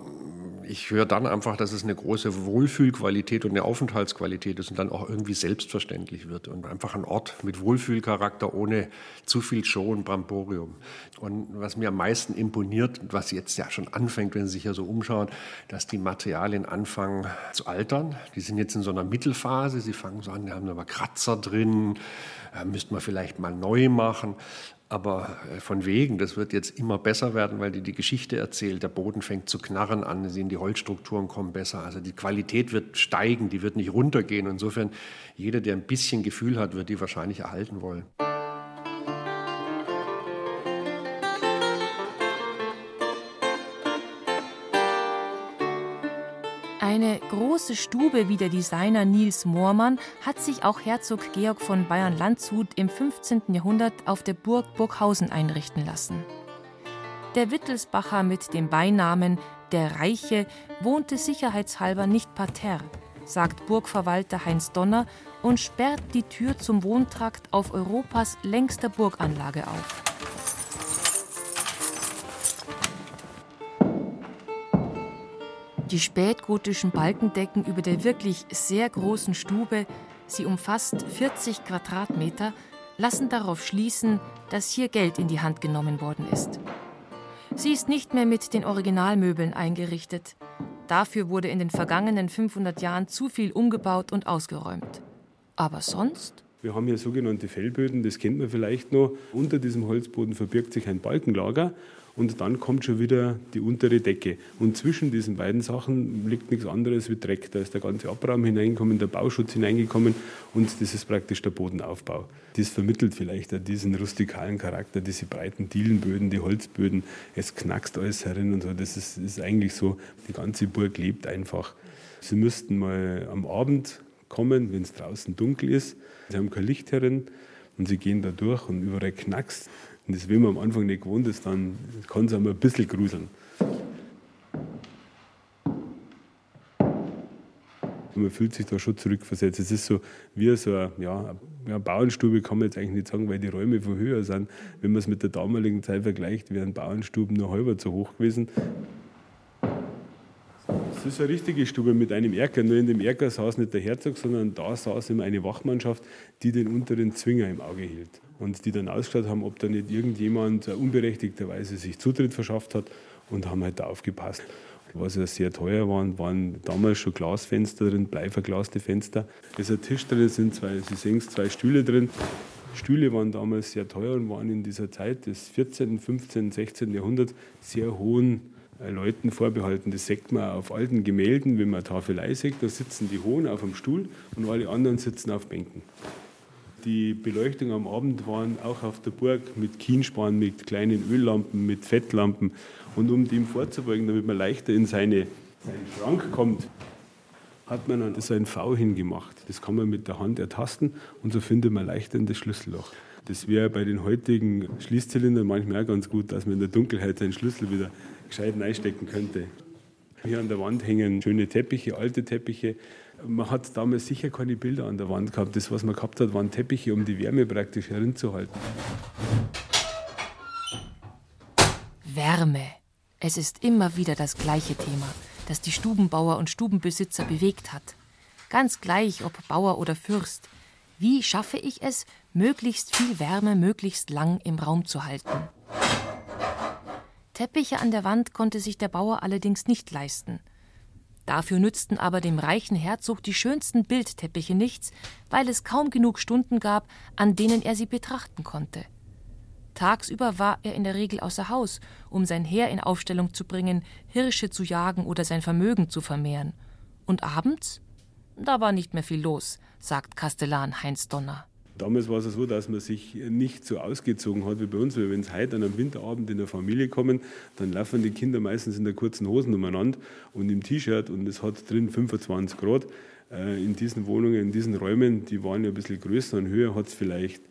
ich höre dann einfach, dass es eine große Wohlfühlqualität und eine Aufenthaltsqualität ist und dann auch irgendwie selbstverständlich wird und einfach ein Ort mit Wohlfühlcharakter ohne zu viel Show und Bramborium. Und was mir am meisten imponiert und was jetzt ja schon anfängt, wenn Sie sich hier so umschauen, dass die Materialien anfangen zu altern. Die sind jetzt in so einer Mittelphase. Sie fangen so an, die haben aber Kratzer drin, äh, müsste man vielleicht mal neu machen. Aber äh, von wegen, das wird jetzt immer besser werden, weil die die Geschichte erzählt. Der Boden fängt zu knarren an, sehen die Holzstrukturen kommen besser. Also die Qualität wird steigen, die wird nicht runtergehen. Insofern, jeder, der ein bisschen Gefühl hat, wird die wahrscheinlich erhalten wollen. Große Stube wie der Designer Niels Moormann hat sich auch Herzog Georg von Bayern-Landshut im 15. Jahrhundert auf der Burg Burghausen einrichten lassen. Der Wittelsbacher mit dem Beinamen Der Reiche wohnte sicherheitshalber nicht parterre, sagt Burgverwalter Heinz Donner und sperrt die Tür zum Wohntrakt auf Europas längster Burganlage auf. Die spätgotischen Balkendecken über der wirklich sehr großen Stube, sie umfasst 40 Quadratmeter, lassen darauf schließen, dass hier Geld in die Hand genommen worden ist. Sie ist nicht mehr mit den Originalmöbeln eingerichtet. Dafür wurde in den vergangenen 500 Jahren zu viel umgebaut und ausgeräumt. Aber sonst? Wir haben hier sogenannte Fellböden, das kennt man vielleicht noch. Unter diesem Holzboden verbirgt sich ein Balkenlager und dann kommt schon wieder die untere Decke. Und zwischen diesen beiden Sachen liegt nichts anderes wie Dreck. Da ist der ganze Abraum hineingekommen, der Bauschutz hineingekommen und das ist praktisch der Bodenaufbau. Das vermittelt vielleicht diesen rustikalen Charakter, diese breiten Dielenböden, die Holzböden. Es knackst alles herin und so. Das ist, ist eigentlich so, die ganze Burg lebt einfach. Sie müssten mal am Abend kommen, wenn es draußen dunkel ist. Sie haben kein Licht herin und sie gehen da durch und überall knackst. Und das, wenn man am Anfang nicht gewohnt ist, dann kann es einem ein bisschen gruseln. man fühlt sich da schon zurückversetzt. Es ist so wie so eine, ja, eine Bauernstube, kann man jetzt eigentlich nicht sagen, weil die Räume viel höher sind. Wenn man es mit der damaligen Zeit vergleicht, wären Bauernstuben nur halber so hoch gewesen. Das ist eine richtige Stube mit einem Erker. Nur in dem Erker saß nicht der Herzog, sondern da saß immer eine Wachmannschaft, die den unteren Zwinger im Auge hielt. Und die dann ausgeschaut haben, ob da nicht irgendjemand unberechtigterweise sich Zutritt verschafft hat und haben halt da aufgepasst. Was ja sehr teuer waren, waren damals schon Glasfenster drin, bleiverglaste Fenster. Da ist ein Tisch drin, sind zwei, Sie sehen es, zwei Stühle drin. Stühle waren damals sehr teuer und waren in dieser Zeit des 14., 15., 16. Jahrhunderts sehr hohen äh, Leuten vorbehalten. Das sieht man auf alten Gemälden, wenn man Tafelei sieht, da sitzen die Hohen auf dem Stuhl und alle anderen sitzen auf Bänken. Die Beleuchtung am Abend waren auch auf der Burg mit Kienspan, mit kleinen Öllampen, mit Fettlampen. Und um dem vorzubeugen, damit man leichter in seine, seinen Schrank kommt, hat man dann so ein V hingemacht. Das kann man mit der Hand ertasten und so findet man leichter in das Schlüsselloch. Das wäre bei den heutigen Schließzylindern manchmal auch ganz gut, dass man in der Dunkelheit seinen Schlüssel wieder gescheit reinstecken könnte. Hier an der Wand hängen schöne Teppiche, alte Teppiche. Man hat damals sicher keine Bilder an der Wand gehabt. Das, was man gehabt hat, waren Teppiche, um die Wärme praktisch herinzuhalten. Wärme. Es ist immer wieder das gleiche Thema, das die Stubenbauer und Stubenbesitzer bewegt hat. Ganz gleich, ob Bauer oder Fürst. Wie schaffe ich es, möglichst viel Wärme möglichst lang im Raum zu halten? Teppiche an der Wand konnte sich der Bauer allerdings nicht leisten. Dafür nützten aber dem reichen Herzog die schönsten Bildteppiche nichts, weil es kaum genug Stunden gab, an denen er sie betrachten konnte. Tagsüber war er in der Regel außer Haus, um sein Heer in Aufstellung zu bringen, Hirsche zu jagen oder sein Vermögen zu vermehren. Und abends? Da war nicht mehr viel los, sagt Kastellan Heinz Donner. Damals war es so, dass man sich nicht so ausgezogen hat wie bei uns. Weil wenn es heute an einem Winterabend in der Familie kommen, dann laufen die Kinder meistens in der kurzen Hosen umeinander und im T-Shirt und es hat drin 25 Grad. Äh, in diesen Wohnungen, in diesen Räumen, die waren ja ein bisschen größer und höher, hat es vielleicht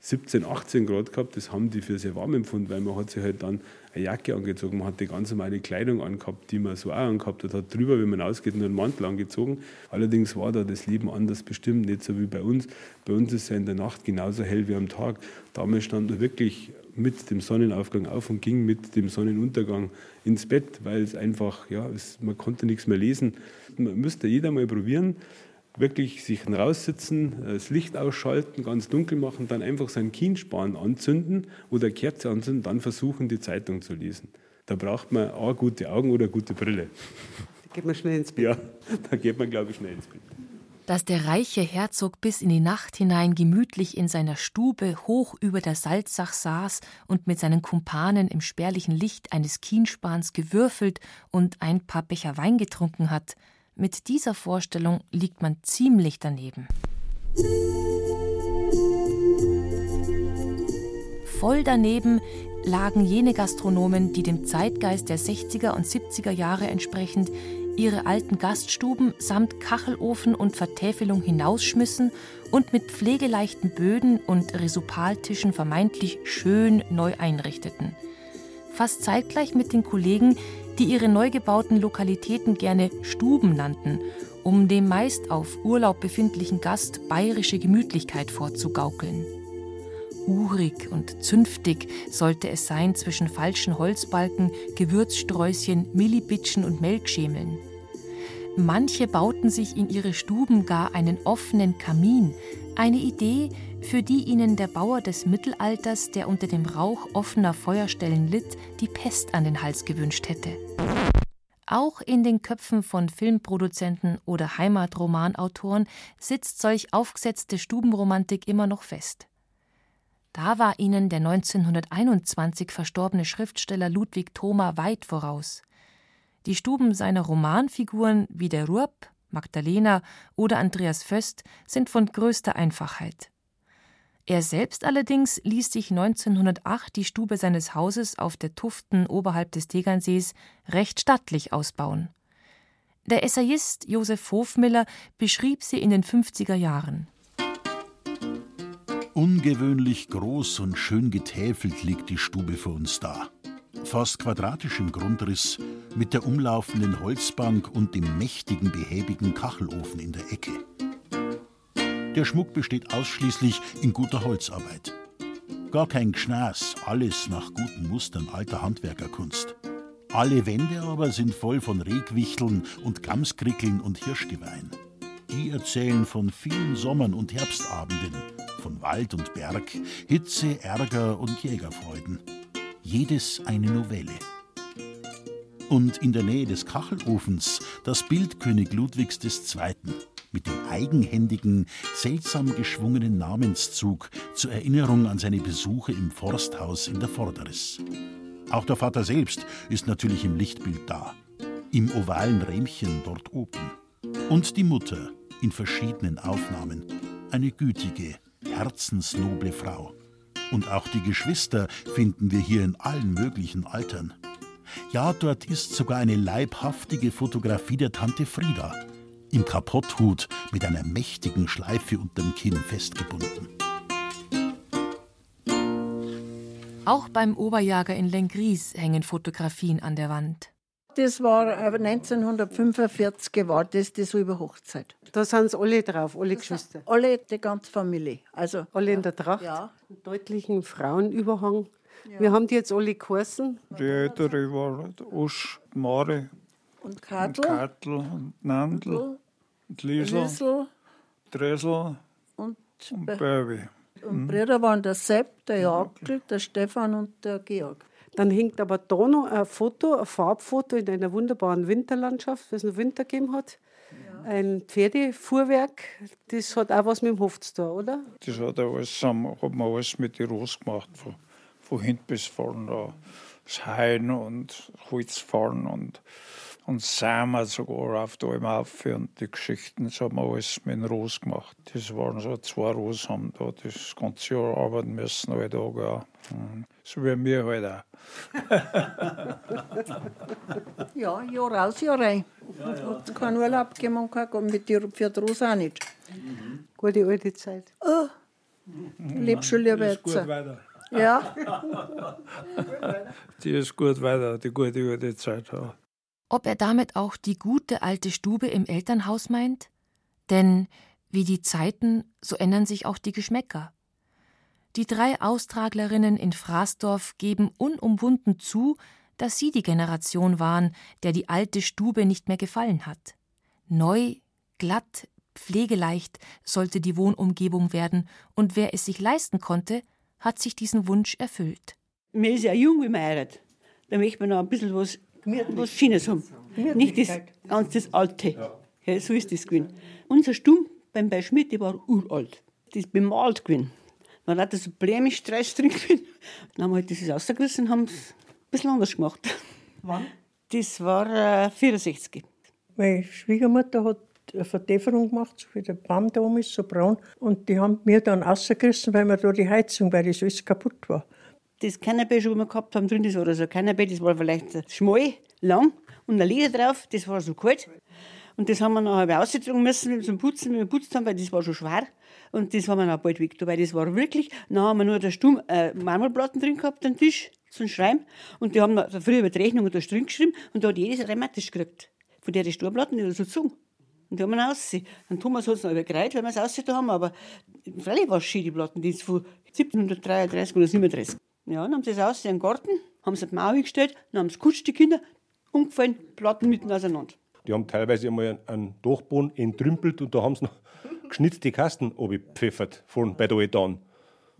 17, 18 Grad gehabt. Das haben die für sehr warm empfunden, weil man hat sich halt dann eine Jacke angezogen, man hat die ganz normale Kleidung angehabt, die man so auch angehabt hat, hat drüber, wenn man ausgeht, nur einen Mantel angezogen. Allerdings war da das Leben anders bestimmt, nicht so wie bei uns. Bei uns ist es ja in der Nacht genauso hell wie am Tag. Damals stand man wirklich mit dem Sonnenaufgang auf und ging mit dem Sonnenuntergang ins Bett, weil es einfach, ja, es, man konnte nichts mehr lesen. Man müsste jeder mal probieren wirklich sich raussitzen, das Licht ausschalten, ganz dunkel machen, dann einfach seinen Kienspan anzünden oder Kerze anzünden, dann versuchen, die Zeitung zu lesen. Da braucht man A, gute Augen oder gute Brille. Da geht man schnell ins Bett. Ja, [laughs] da geht man, glaube ich, schnell ins Bett. Dass der reiche Herzog bis in die Nacht hinein gemütlich in seiner Stube hoch über der Salzach saß und mit seinen Kumpanen im spärlichen Licht eines Kienspans gewürfelt und ein paar Becher Wein getrunken hat – mit dieser Vorstellung liegt man ziemlich daneben. Voll daneben lagen jene Gastronomen, die dem Zeitgeist der 60er und 70er Jahre entsprechend ihre alten Gaststuben samt Kachelofen und Vertäfelung hinausschmissen und mit pflegeleichten Böden und Resupaltischen vermeintlich schön neu einrichteten. Fast zeitgleich mit den Kollegen, die ihre neu gebauten Lokalitäten gerne Stuben nannten, um dem meist auf Urlaub befindlichen Gast bayerische Gemütlichkeit vorzugaukeln. Urig und zünftig sollte es sein zwischen falschen Holzbalken, Gewürzsträußchen, Millibitschen und Melkschemeln. Manche bauten sich in ihre Stuben gar einen offenen Kamin, eine Idee, für die ihnen der Bauer des Mittelalters, der unter dem Rauch offener Feuerstellen litt, die Pest an den Hals gewünscht hätte. Auch in den Köpfen von Filmproduzenten oder Heimatromanautoren sitzt solch aufgesetzte Stubenromantik immer noch fest. Da war ihnen der 1921 verstorbene Schriftsteller Ludwig Thoma weit voraus. Die Stuben seiner Romanfiguren wie der Rupp, Magdalena oder Andreas Föst sind von größter Einfachheit. Er selbst allerdings ließ sich 1908 die Stube seines Hauses auf der Tuften oberhalb des Tegernsees recht stattlich ausbauen. Der Essayist Josef Hofmiller beschrieb sie in den 50er Jahren. Ungewöhnlich groß und schön getäfelt liegt die Stube vor uns da. Fast quadratisch im Grundriss, mit der umlaufenden Holzbank und dem mächtigen, behäbigen Kachelofen in der Ecke. Der Schmuck besteht ausschließlich in guter Holzarbeit. Gar kein Gschnaß, alles nach guten Mustern alter Handwerkerkunst. Alle Wände aber sind voll von Rehgwichteln und Gamskrickeln und Hirschgeweihen. Die erzählen von vielen Sommern und Herbstabenden, von Wald und Berg, Hitze, Ärger und Jägerfreuden. Jedes eine Novelle. Und in der Nähe des Kachelofens das Bild König Ludwigs II mit dem eigenhändigen, seltsam geschwungenen Namenszug zur Erinnerung an seine Besuche im Forsthaus in der Vorderes. Auch der Vater selbst ist natürlich im Lichtbild da, im ovalen Rähmchen dort oben. Und die Mutter in verschiedenen Aufnahmen, eine gütige, herzensnoble Frau. Und auch die Geschwister finden wir hier in allen möglichen Altern. Ja, dort ist sogar eine leibhaftige Fotografie der Tante Frieda, im Kapotthut mit einer mächtigen Schleife unterm Kinn festgebunden. Auch beim Oberjager in Lengries hängen Fotografien an der Wand. Das war 1945 war das die Silberhochzeit. Da sind alle drauf, alle Geschwister. Alle, die ganze Familie. Also, alle in der Tracht, ja. einen deutlichen Frauenüberhang. Ja. Wir haben die jetzt alle geheißen. Die ältere war Usch, Mare, und Kartl. Und Kartl und Nandl. Und Liesel. Liesel. Dresel. Und, und Baby. Und Brüder waren der Sepp, der Jakel, der Stefan und der Georg. Dann hängt aber da noch ein Foto, ein Farbfoto in einer wunderbaren Winterlandschaft, was es noch Winter gegeben hat. Ja. Ein Pferdefuhrwerk, das hat auch was mit dem Hof zu tun, oder? Das hat, alles, hat man alles mit den Ross gemacht, von, von hinten bis vorne. Das Hain und Holzfahren und und Samen sogar auf der Almhaufe und die Geschichten, das haben wir alles mit dem Ros gemacht. Das waren so zwei Ros, haben da das ganze Jahr arbeiten müssen, alle Tage auch. Mhm. So wie wir halt auch. [laughs] ja, Jahr raus, Jahr rein. Ja, ja. Hat keinen Urlaub gegeben und kein, mit dir für die Ros auch nicht. Mhm. Gute alte Zeit. Oh, Ich lebe schon lieber Die ist jetzt. gut weiter. Ja. [laughs] Die ist gut weiter, die gute, gute Zeit. Ja. Ob er damit auch die gute alte Stube im Elternhaus meint? Denn wie die Zeiten, so ändern sich auch die Geschmäcker. Die drei Austraglerinnen in Fraßdorf geben unumwunden zu, dass sie die Generation waren, der die alte Stube nicht mehr gefallen hat. Neu, glatt, pflegeleicht sollte die Wohnumgebung werden, und wer es sich leisten konnte, hat sich diesen Wunsch erfüllt. Mir ist ja jung, heiratet. Da möchte man noch ein bisschen was, was Schönes haben. Nicht das ganz das Alte. Ja. so ist das gewesen. Unser Stumm beim bei Schmidt, der war uralt. Das ist bemalt gewesen. Man hat da so blämisch Stress drin gewesen. Dann haben wir halt das rausgerissen und haben es ein bisschen anders gemacht. Wann? Das war äh, 64. Meine Schwiegermutter hat eine Vertäferung gemacht, so wie der Baum da oben ist, so braun. Und die haben mir dann rausgerissen, weil mir da die Heizung, weil das alles kaputt war. Das schon, was wir gehabt haben, drin, das war so ein Canapé, das war vielleicht schmal, lang und ein Leder drauf, das war so kalt. Und das haben wir nachher ausgetragen müssen zum Putzen, wenn wir geputzt haben, weil das war schon schwer. Und das haben wir dann bald weg, weil das war wirklich, dann haben wir nur der Stumm, äh, Marmorplatten drin gehabt, den Tisch, ein Schreiben. Und die haben da früher über die Rechnung da drin geschrieben und da hat jedes rheumatisch gekriegt. Von der die Sturmplatten, die so gezogen. Und die haben wir rausgesehen. Und Thomas hat es noch übergereiht, weil wir es ausgesehen haben, aber freilich war es schön, die Platten, die ist von 1733 oder 37. Ja, dann haben sie es aus den Garten, haben sie die Mauer gestellt, dann haben sie kutscht, die Kinder, umgefallen, Platten mitten auseinander. Die haben teilweise einmal einen- Dachboden entrümpelt und da haben sie noch [laughs] geschnitzte Kasten gepfeffert von bei der Eltern.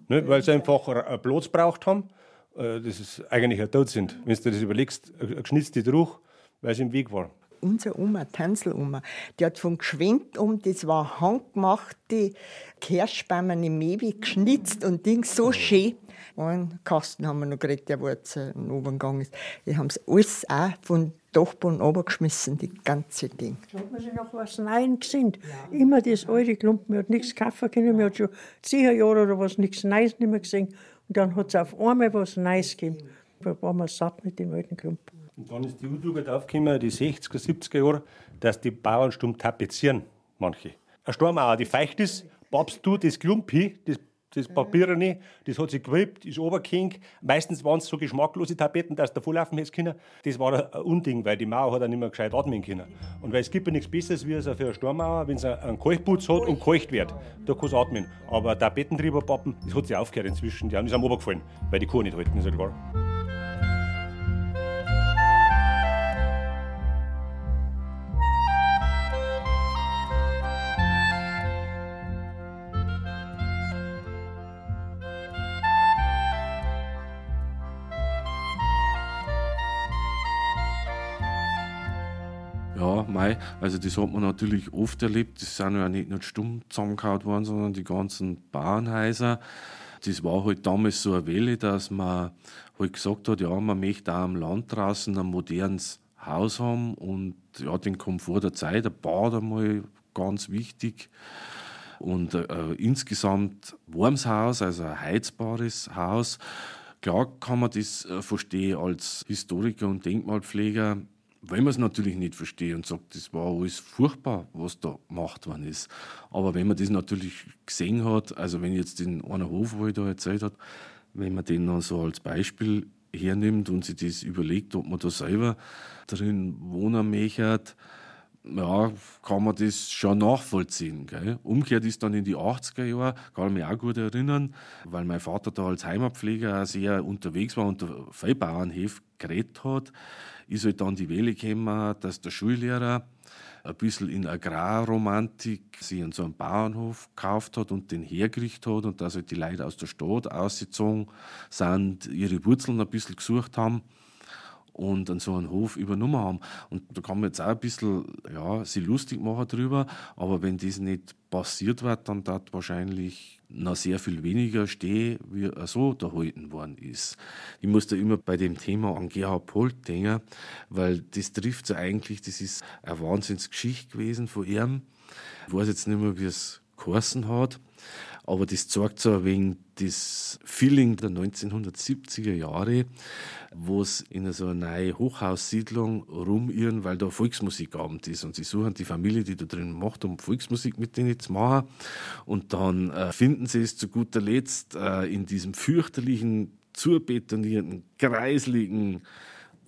Ne, weil sie einfach einen Platz braucht haben. Äh, Das ist eigentlich ein Tod sind. Wenn du dir das überlegst, eine geschnitzte Druch, weil sie im Weg war. Unsere Oma, Tanseloma, die hat vom Geschwenk um, das war handgemachte Kirschbäume im Mewi geschnitzt und Ding so schön. Einen Kasten haben wir noch gekriegt, der wo jetzt äh, in den Oben gegangen ist. Die haben es alles auch von Dachboden runtergeschmissen, die ganze Ding. Da hat man sich noch was Neues gesehen. Immer das alte Klumpen. Man hat nichts kaufen können. Man hat schon zehn Jahre oder was nichts Neues nicht mehr gesehen. Und dann hat es auf einmal was Neues gegeben. Da waren wir satt mit dem alten Klumpen. Und dann ist die Jugend aufgekommen, die 60er, 70er Jahre, dass die Bauern stumm tapezieren, manche. Eine Stormauer, die feucht ist, babst du das Klumpi, das, das Papier nicht, das hat sich gewebt, ist runtergehängt. Meistens waren es so geschmacklose Tapeten, dass du volllaufen hättest können. Das war ein- Unding, weil die Mauer hat auch nicht mehr gescheit atmen können. Und weil es gibt ja nichts Besseres wie so für eine Stormauer, wenn es einen Keuchputz hat und keucht wird. Da kann es atmen. Aber Tapeten drüber pappen, das hat sich aufgehört inzwischen. Die haben das am Obergefallen, weil die Kuh nicht halten, ist mei, also das hat man natürlich oft erlebt. Das sind ja nicht nur stumm zusammengehauen worden, sondern die ganzen Bauernhäuser. Das war halt damals so eine Welle, dass man halt gesagt hat, ja, man möchte auch am Land draußen ein modernes Haus haben und ja, den Komfort der Zeit, ein Bad einmal ganz wichtig. Und äh, insgesamt warmes Haus, also ein heizbares Haus. Klar kann man das äh, verstehen als Historiker und Denkmalpfleger, weil man es natürlich nicht versteht und sagt, das war alles furchtbar, was da gemacht worden ist. Aber wenn man das natürlich gesehen hat, also wenn jetzt den einen Hof, wo ich da erzählt hat, wenn man den dann so als Beispiel hernimmt und sich das überlegt, ob man da selber drin wohnen möchte, ja, kann man das schon nachvollziehen. Gell? Umgekehrt ist dann in die 80er Jahre, kann ich mich auch gut erinnern, weil mein Vater da als Heimatpfleger sehr unterwegs war und der Feldbauernhof geredet hat, ist halt dann die Welle gekommen, dass der Schullehrer ein bisschen in Agrarromantik sich an so einen Bauernhof gekauft hat und den hergerichtet hat und dass halt die Leute aus der Stadt ausgezogen sind, ihre Wurzeln ein bisschen gesucht haben und an so einen Hof übernommen haben. Und da kann man jetzt auch ein bisschen ja, sich lustig machen drüber, aber wenn das nicht passiert wird, dann dort wahrscheinlich noch sehr viel weniger stehen, wie er so erhalten worden ist. Ich muss da immer bei dem Thema an Gerhard Polt denken, weil das trifft so eigentlich, das ist eine Wahnsinnsgeschichte gewesen von ihm. Ich weiß jetzt nicht mehr, wie es geheißen hat, aber das zeigt so ein wenig das Feeling der 1970er Jahre, wo es in so eine neue Hochhaussiedlung rumirren, weil da Volksmusikabend ist und sie suchen die Familie, die da drin macht, um Volksmusik mit denen zu machen. Und dann äh, finden sie es zu guter Letzt äh, in diesem fürchterlichen, zurbetonierten, kreisligen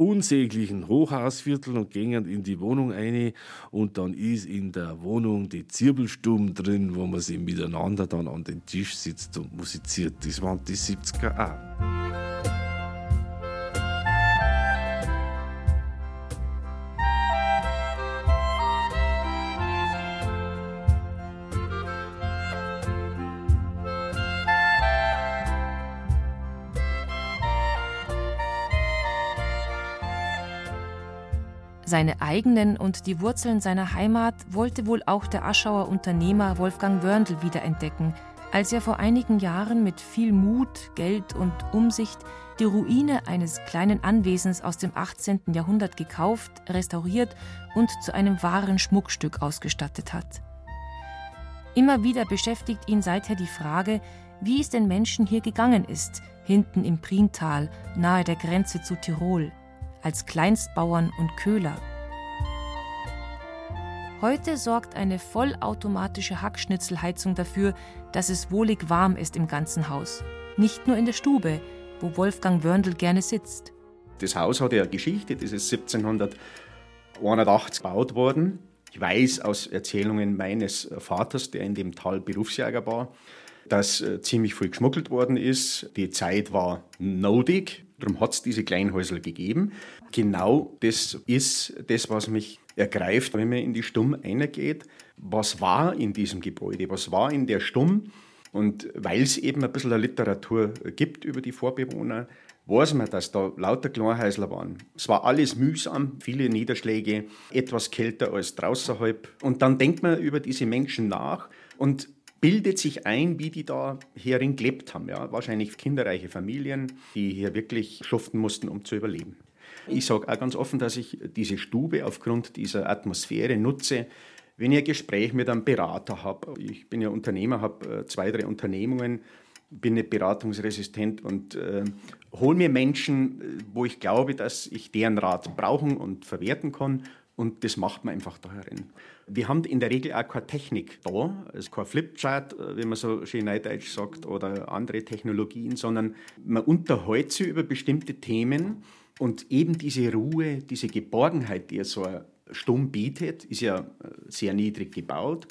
unsäglichen Hochhausviertel und gingen in die Wohnung ein und dann ist in der Wohnung die Zirbelstumm drin, wo man sich miteinander dann an den Tisch sitzt und musiziert. Das waren die 70er auch. Seine eigenen und die Wurzeln seiner Heimat wollte wohl auch der Aschauer Unternehmer Wolfgang Wörndl wiederentdecken, als er vor einigen Jahren mit viel Mut, Geld und Umsicht die Ruine eines kleinen Anwesens aus dem 18. Jahrhundert gekauft, restauriert und zu einem wahren Schmuckstück ausgestattet hat. Immer wieder beschäftigt ihn seither die Frage, wie es den Menschen hier gegangen ist, hinten im Priental, nahe der Grenze zu Tirol als Kleinstbauern und Köhler. Heute sorgt eine vollautomatische Hackschnitzelheizung dafür, dass es wohlig warm ist im ganzen Haus. Nicht nur in der Stube, wo Wolfgang Wörndl gerne sitzt. Das Haus hat ja Geschichte, das ist 1781 gebaut worden. Ich weiß aus Erzählungen meines Vaters, der in dem Tal Berufsjäger war, dass äh, ziemlich viel geschmuggelt worden ist. Die Zeit war nodig, darum hat es diese Kleinhäusler gegeben. Genau das ist das, was mich ergreift, wenn man in die Stumm reingeht. Was war in diesem Gebäude? Was war in der Stumm? Und weil es eben ein bisschen Literatur gibt über die Vorbewohner, weiß man, dass da lauter Kleinhäusler waren. Es war alles mühsam, viele Niederschläge, etwas kälter als draußen halb. Und dann denkt man über diese Menschen nach und bildet sich ein, wie die da herin gelebt haben. Ja? Wahrscheinlich kinderreiche Familien, die hier wirklich schuften mussten, um zu überleben. Ich sage auch ganz offen, dass ich diese Stube aufgrund dieser Atmosphäre nutze, wenn ich ein Gespräch mit einem Berater habe. Ich bin ja Unternehmer, habe äh, zwei, drei Unternehmungen, bin nicht beratungsresistent und äh, hole mir Menschen, äh, wo ich glaube, dass ich deren Rat brauchen und verwerten kann und das macht man einfach da herin. Wir haben in der Regel auch keine Technik da, also kein Flipchart, äh, wie man so schön neudeutsch sagt, oder andere Technologien, sondern man unterhält sich über bestimmte Themen und eben diese Ruhe, diese Geborgenheit, die ja so Stumm bietet, ist ja äh, sehr niedrig gebaut,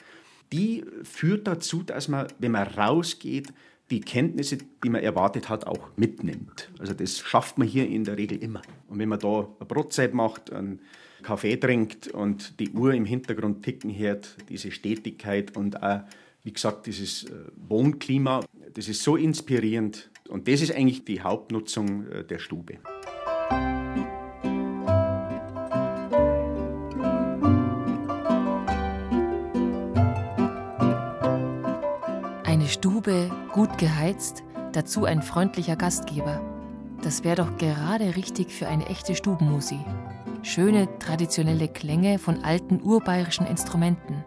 die führt dazu, dass man, wenn man rausgeht, die Kenntnisse, die man erwartet hat, auch mitnimmt. Also das schafft man hier in der Regel immer. Und wenn man da eine Brotzeit macht, ein Kaffee trinkt und die Uhr im Hintergrund ticken hört, diese Stetigkeit und auch, wie gesagt, dieses äh, Wohnklima, das ist so inspirierend. Und das ist eigentlich die Hauptnutzung äh, der Stube. Eine Stube, gut geheizt, dazu ein freundlicher Gastgeber. Das wäre doch gerade richtig für eine echte Stubenmusi schöne traditionelle Klänge von alten urbayerischen Instrumenten.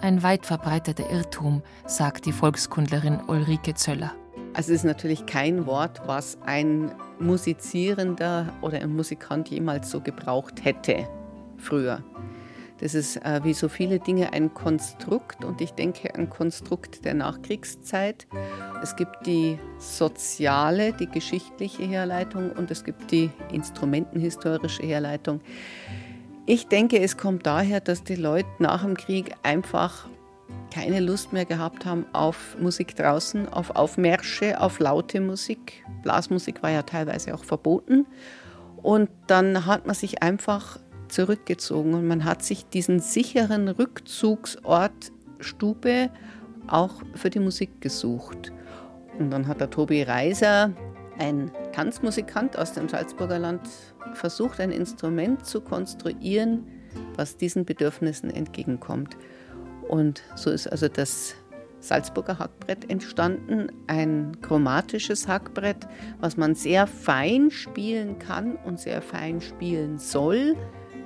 Ein weit verbreiteter Irrtum, sagt die Volkskundlerin Ulrike Zöller. Also es ist natürlich kein Wort, was ein Musizierender oder ein Musikant jemals so gebraucht hätte früher. Das ist äh, wie so viele Dinge ein Konstrukt und ich denke ein Konstrukt der Nachkriegszeit. Es gibt die soziale, die geschichtliche Herleitung und es gibt die instrumentenhistorische Herleitung. Ich denke, es kommt daher, dass die Leute nach dem Krieg einfach keine Lust mehr gehabt haben auf Musik draußen, auf Aufmärsche, auf laute Musik. Blasmusik war ja teilweise auch verboten. Und dann hat man sich einfach zurückgezogen und man hat sich diesen sicheren Rückzugsort Stube auch für die Musik gesucht. Und dann hat der Tobi Reiser, ein Tanzmusikant aus dem Salzburger Land, versucht, ein Instrument zu konstruieren, was diesen Bedürfnissen entgegenkommt. Und so ist also das Salzburger Hackbrett entstanden, ein chromatisches Hackbrett, was man sehr fein spielen kann und sehr fein spielen soll,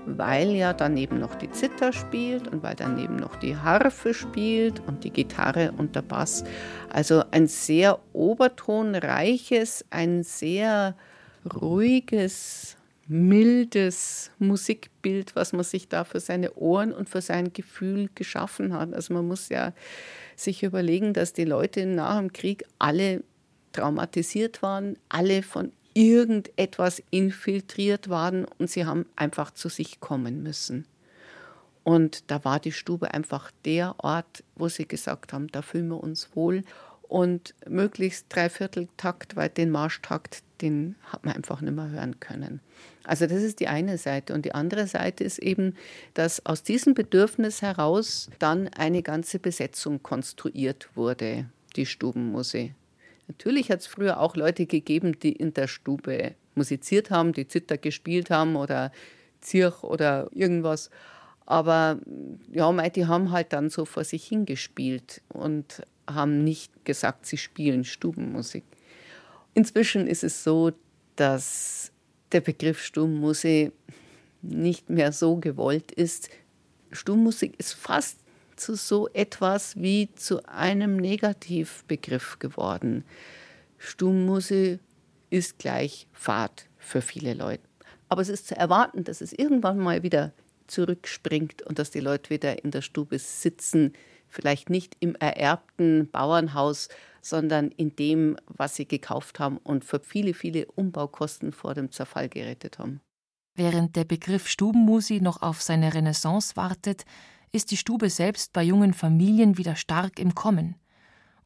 weil ja daneben noch die Zither spielt und weil daneben noch die Harfe spielt und die Gitarre und der Bass. Also ein sehr obertonreiches, ein sehr ruhiges, mildes Musikbild, was man sich da für seine Ohren und für sein Gefühl geschaffen hat. Also man muss ja sich überlegen, dass die Leute nach dem Krieg alle traumatisiert waren, alle von irgendetwas infiltriert waren und sie haben einfach zu sich kommen müssen. Und da war die Stube einfach der Ort, wo sie gesagt haben, da fühlen wir uns wohl. Und möglichst Dreivierteltakt, weil den Marschtakt, den hat man einfach nicht mehr hören können. Also das ist die eine Seite. Und die andere Seite ist eben, dass aus diesem Bedürfnis heraus dann eine ganze Besetzung konstruiert wurde, die Stubenmusik. Natürlich hat es früher auch Leute gegeben, die in der Stube musiziert haben, die Zither gespielt haben oder Zirch oder irgendwas. Aber ja, die haben halt dann so vor sich hingespielt und haben nicht gesagt, sie spielen Stubenmusik. Inzwischen ist es so, dass der Begriff Stubenmusik nicht mehr so gewollt ist. Stubenmusik ist fast zu so etwas wie zu einem Negativbegriff geworden. Stummmusik ist gleich Fahrt für viele Leute. Aber es ist zu erwarten, dass es irgendwann mal wieder zurückspringt und dass die Leute wieder in der Stube sitzen, vielleicht nicht im ererbten Bauernhaus, sondern in dem, was sie gekauft haben und für viele, viele Umbaukosten vor dem Zerfall gerettet haben. Während der Begriff Stubenmusi noch auf seine Renaissance wartet, ist die Stube selbst bei jungen Familien wieder stark im Kommen.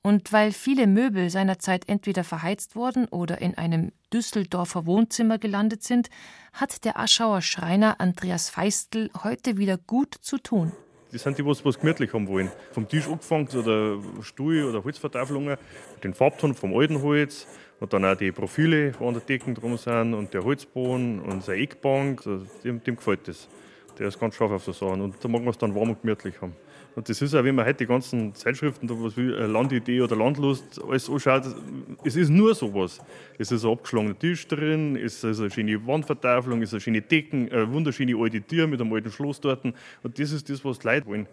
Und weil viele Möbel seinerzeit entweder verheizt wurden oder in einem Düsseldorfer Wohnzimmer gelandet sind, hat der Aschauer Schreiner Andreas Feistl heute wieder gut zu tun. Das sind die, was, was gemütlich haben wollen. Vom Tisch angefangen oder Stuhl oder Holzvertafelungen, den Farbton vom alten Holz und dann auch die Profile, die an der Decke drum sind und der Holzboden und seine Eckbank. Also dem, dem gefällt das. Der ist ganz scharf auf so Sachen. Und da mag man es dann warm und gemütlich haben. Und das ist auch, wenn man heute die ganzen Zeitschriften, was wie äh, Landidee oder Landlust, alles anschaut, es ist nur sowas. Es ist ein abgeschlagener Tisch drin, es ist eine schöne Wandvertafelung, es ist eine schöne Decken, eine wunderschöne alte Tür mit einem alten Schloss dort. Und das ist das, was die Leute wollen.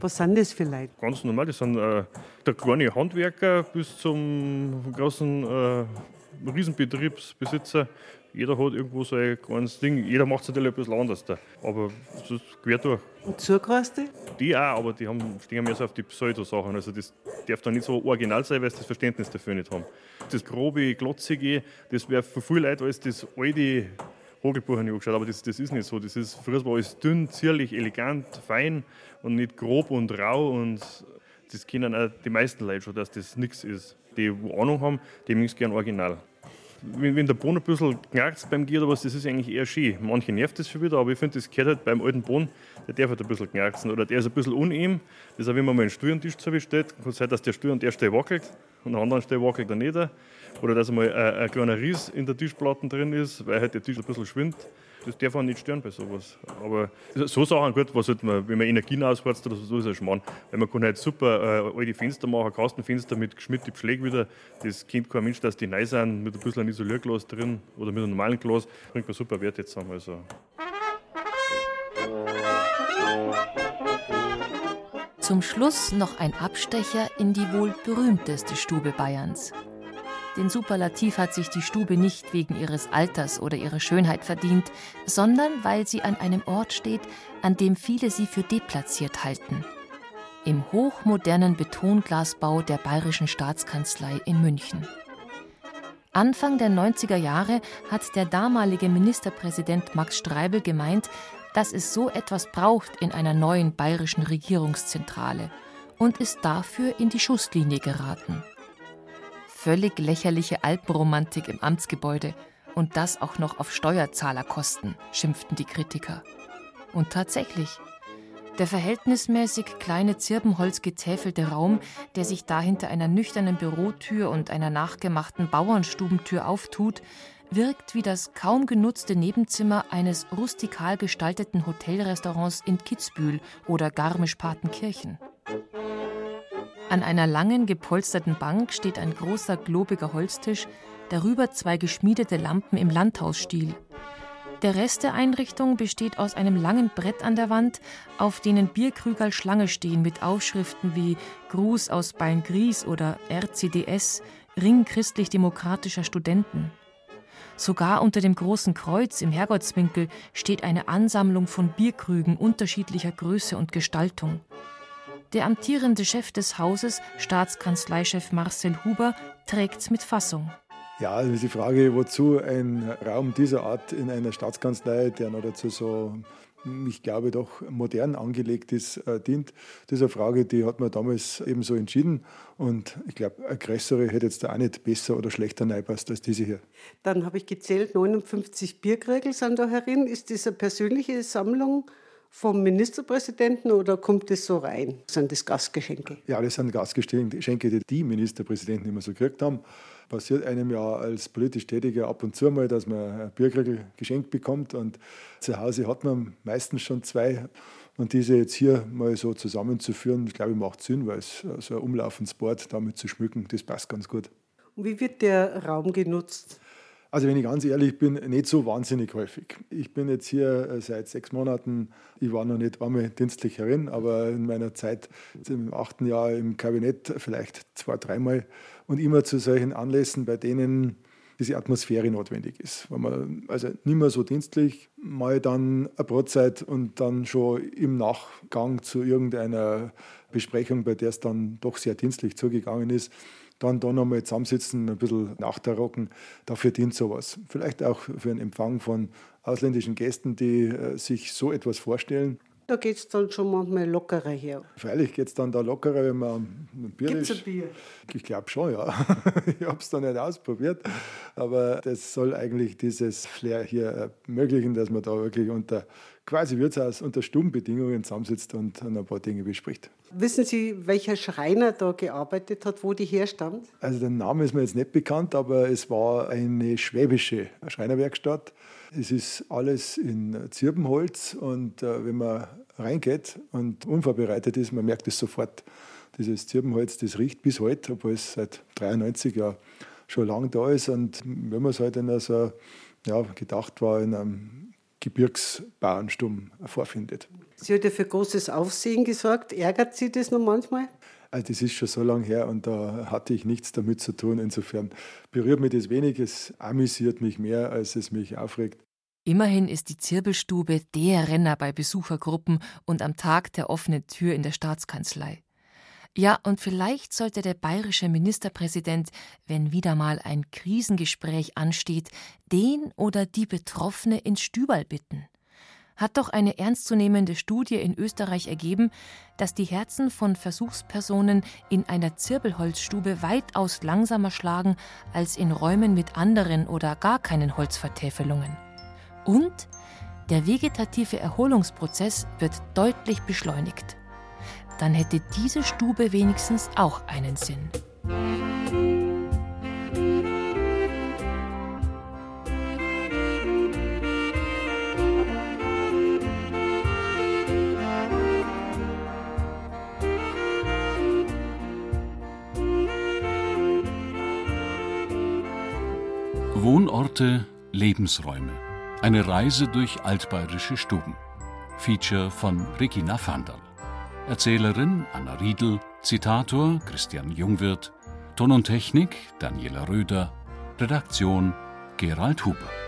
Was sind das für Leute? Ganz normal, das sind äh, der kleine Handwerker bis zum großen äh, Riesenbetriebsbesitzer jeder hat irgendwo so ein kleines Ding. Jeder macht es natürlich ein bisschen anders. Da. Aber das quer durch. Und Zugreiste? Die auch, aber die haben, stehen mehr so auf die Pseudo-Sachen. Also das darf dann nicht so original sein, weil sie das Verständnis dafür nicht haben. Das grobe, glotzige, das wäre für viele Leute als das alte Hogelbuch angeschaut, aber das, das ist nicht so. Das ist, früher war alles dünn, zierlich, elegant, fein und nicht grob und rau und das kennen auch die meisten Leute schon, dass das nichts ist. Die, die Ahnung haben, die mögen es gerne original wenn, wenn der Boden ein bisschen knarzt beim Gier oder was, das ist eigentlich eher schön. Manche nervt das schon wieder, aber ich finde, das gehört halt beim alten Boden, der darf halt ein bisschen knarzen oder der ist ein bisschen unehm. Das ist auch, wenn man mal einen Stuhl am Tisch zusammenstellt, kann es sein, dass der Stuhl an der Stelle wackelt und an der anderen Stelle wackelt er nicht. Oder dass einmal ein, ein kleiner Riss in der Tischplatte drin ist, weil halt der Tisch ein bisschen schwimmt das darf man nicht stören bei sowas. Aber so Sachen, gut, was halt man, wenn man Energien ausheizt oder so, ist ein Schmarrn. Weil man kann halt super äh, alte Fenster machen, Kastenfenster mit geschmierten Pflege wieder. Das kennt kein Mensch, dass die neu sind, mit ein bisschen Isolierglas drin oder mit einem normalen Glas, bringt man super Wert jetzt zusammen. Also. Zum Schluss noch ein Abstecher in die wohl berühmteste Stube Bayerns, den Superlativ hat sich die Stube nicht wegen ihres Alters oder ihrer Schönheit verdient, sondern weil sie an einem Ort steht, an dem viele sie für deplatziert halten. Im hochmodernen Betonglasbau der Bayerischen Staatskanzlei in München. Anfang der 90er Jahre hat der damalige Ministerpräsident Max Streibel gemeint, dass es so etwas braucht in einer neuen bayerischen Regierungszentrale und ist dafür in die Schusslinie geraten völlig lächerliche Alpenromantik im Amtsgebäude und das auch noch auf Steuerzahlerkosten, schimpften die Kritiker. Und tatsächlich, der verhältnismäßig kleine zirbenholzgetäfelte Raum, der sich da hinter einer nüchternen Bürotür und einer nachgemachten Bauernstubentür auftut, wirkt wie das kaum genutzte Nebenzimmer eines rustikal gestalteten Hotelrestaurants in Kitzbühel oder Garmisch-Partenkirchen. An einer langen, gepolsterten Bank steht ein großer, globiger Holztisch, darüber zwei geschmiedete Lampen im Landhausstil. Der Rest der Einrichtung besteht aus einem langen Brett an der Wand, auf denen Bierkrügerl Schlange stehen mit Aufschriften wie Gruß aus Beingries oder RCDS, Ring christlich-demokratischer Studenten. Sogar unter dem großen Kreuz im Herrgottswinkel steht eine Ansammlung von Bierkrügen unterschiedlicher Größe und Gestaltung. Der amtierende Chef des Hauses, Staatskanzleichef Marcel Huber, trägt's mit Fassung. Ja, also die Frage, wozu ein Raum dieser Art in einer Staatskanzlei, der noch dazu so, ich glaube, doch modern angelegt ist, äh, dient. Diese Frage, die hat man damals eben so entschieden. Und ich glaube, eine größere hätte jetzt da auch nicht besser oder schlechter reingepasst als diese hier. Dann habe ich gezählt, 59 Bierkregel sind da herin. Ist das eine persönliche Sammlung? Vom Ministerpräsidenten oder kommt das so rein? Sind das Gastgeschenke? Ja, das sind Gastgeschenke, die die Ministerpräsidenten immer so gekriegt haben. Passiert einem ja als politisch Tätiger ab und zu mal, dass man ein Bierkriegel geschenkt bekommt. Und zu Hause hat man meistens schon zwei. Und diese jetzt hier mal so zusammenzuführen, glaube ich, macht Sinn, weil es so ein umlaufendes Board damit zu schmücken, das passt ganz gut. Und wie wird der Raum genutzt? Also wenn ich ganz ehrlich bin, nicht so wahnsinnig häufig. Ich bin jetzt hier äh, seit sechs Monaten, ich war noch nicht einmal dienstlich herin, aber in meiner Zeit im achten Jahr im Kabinett vielleicht zwei, dreimal und immer zu solchen Anlässen, bei denen diese Atmosphäre notwendig ist. Wenn man also nicht mehr so dienstlich, mal dann eine Brotzeit und dann schon im Nachgang zu irgendeiner Besprechung, bei der es dann doch sehr dienstlich zugegangen ist, dann da nochmal zusammensitzen, ein bisschen nachterrocken, dafür dient sowas. Vielleicht auch für einen Empfang von ausländischen Gästen, die äh, sich so etwas vorstellen. Da geht es dann schon manchmal lockerer her. Freilich geht es dann da lockerer, wenn man ein Bier Gibt's ein Bier? Ich glaube schon, ja. [laughs] ich habe es da nicht ausprobiert. Aber das soll eigentlich dieses Flair hier ermöglichen, dass man da wirklich unter quasi Wirtshaus unter Stubenbedingungen zusammensitzt und ein paar Dinge bespricht. Wissen Sie, welcher Schreiner da gearbeitet hat, wo die herstammt? Also der Name ist mir jetzt nicht bekannt, aber es war eine schwäbische Schreinerwerkstatt. Es ist alles in Zirbenholz und äh, wenn man reingeht und unvorbereitet ist, man merkt es sofort. Dieses Zirbenholz, das riecht bis heute, obwohl es seit 93 ja schon lang da ist. Und wenn man es halt in so, ja, gedacht war, in einem Gebirgsbauernsturm vorfindet. Sie hat ja für großes Aufsehen gesorgt. Ärgert Sie das noch manchmal? Also das ist schon so lange her und da hatte ich nichts damit zu tun. Insofern berührt mich das wenig. Es amüsiert mich mehr, als es mich aufregt. Immerhin ist die Zirbelstube der Renner bei Besuchergruppen und am Tag der offenen Tür in der Staatskanzlei. Ja, und vielleicht sollte der bayerische Ministerpräsident, wenn wieder mal ein Krisengespräch ansteht, den oder die Betroffene ins Stüberl bitten. Hat doch eine ernstzunehmende Studie in Österreich ergeben, dass die Herzen von Versuchspersonen in einer Zirbelholzstube weitaus langsamer schlagen als in Räumen mit anderen oder gar keinen Holzvertäfelungen. Und der vegetative Erholungsprozess wird deutlich beschleunigt dann hätte diese Stube wenigstens auch einen Sinn. Wohnorte, Lebensräume. Eine Reise durch altbayerische Stuben. Feature von Regina Vandal. Erzählerin Anna Riedl, Zitator Christian Jungwirth, Ton und Technik Daniela Röder, Redaktion Gerald Huber.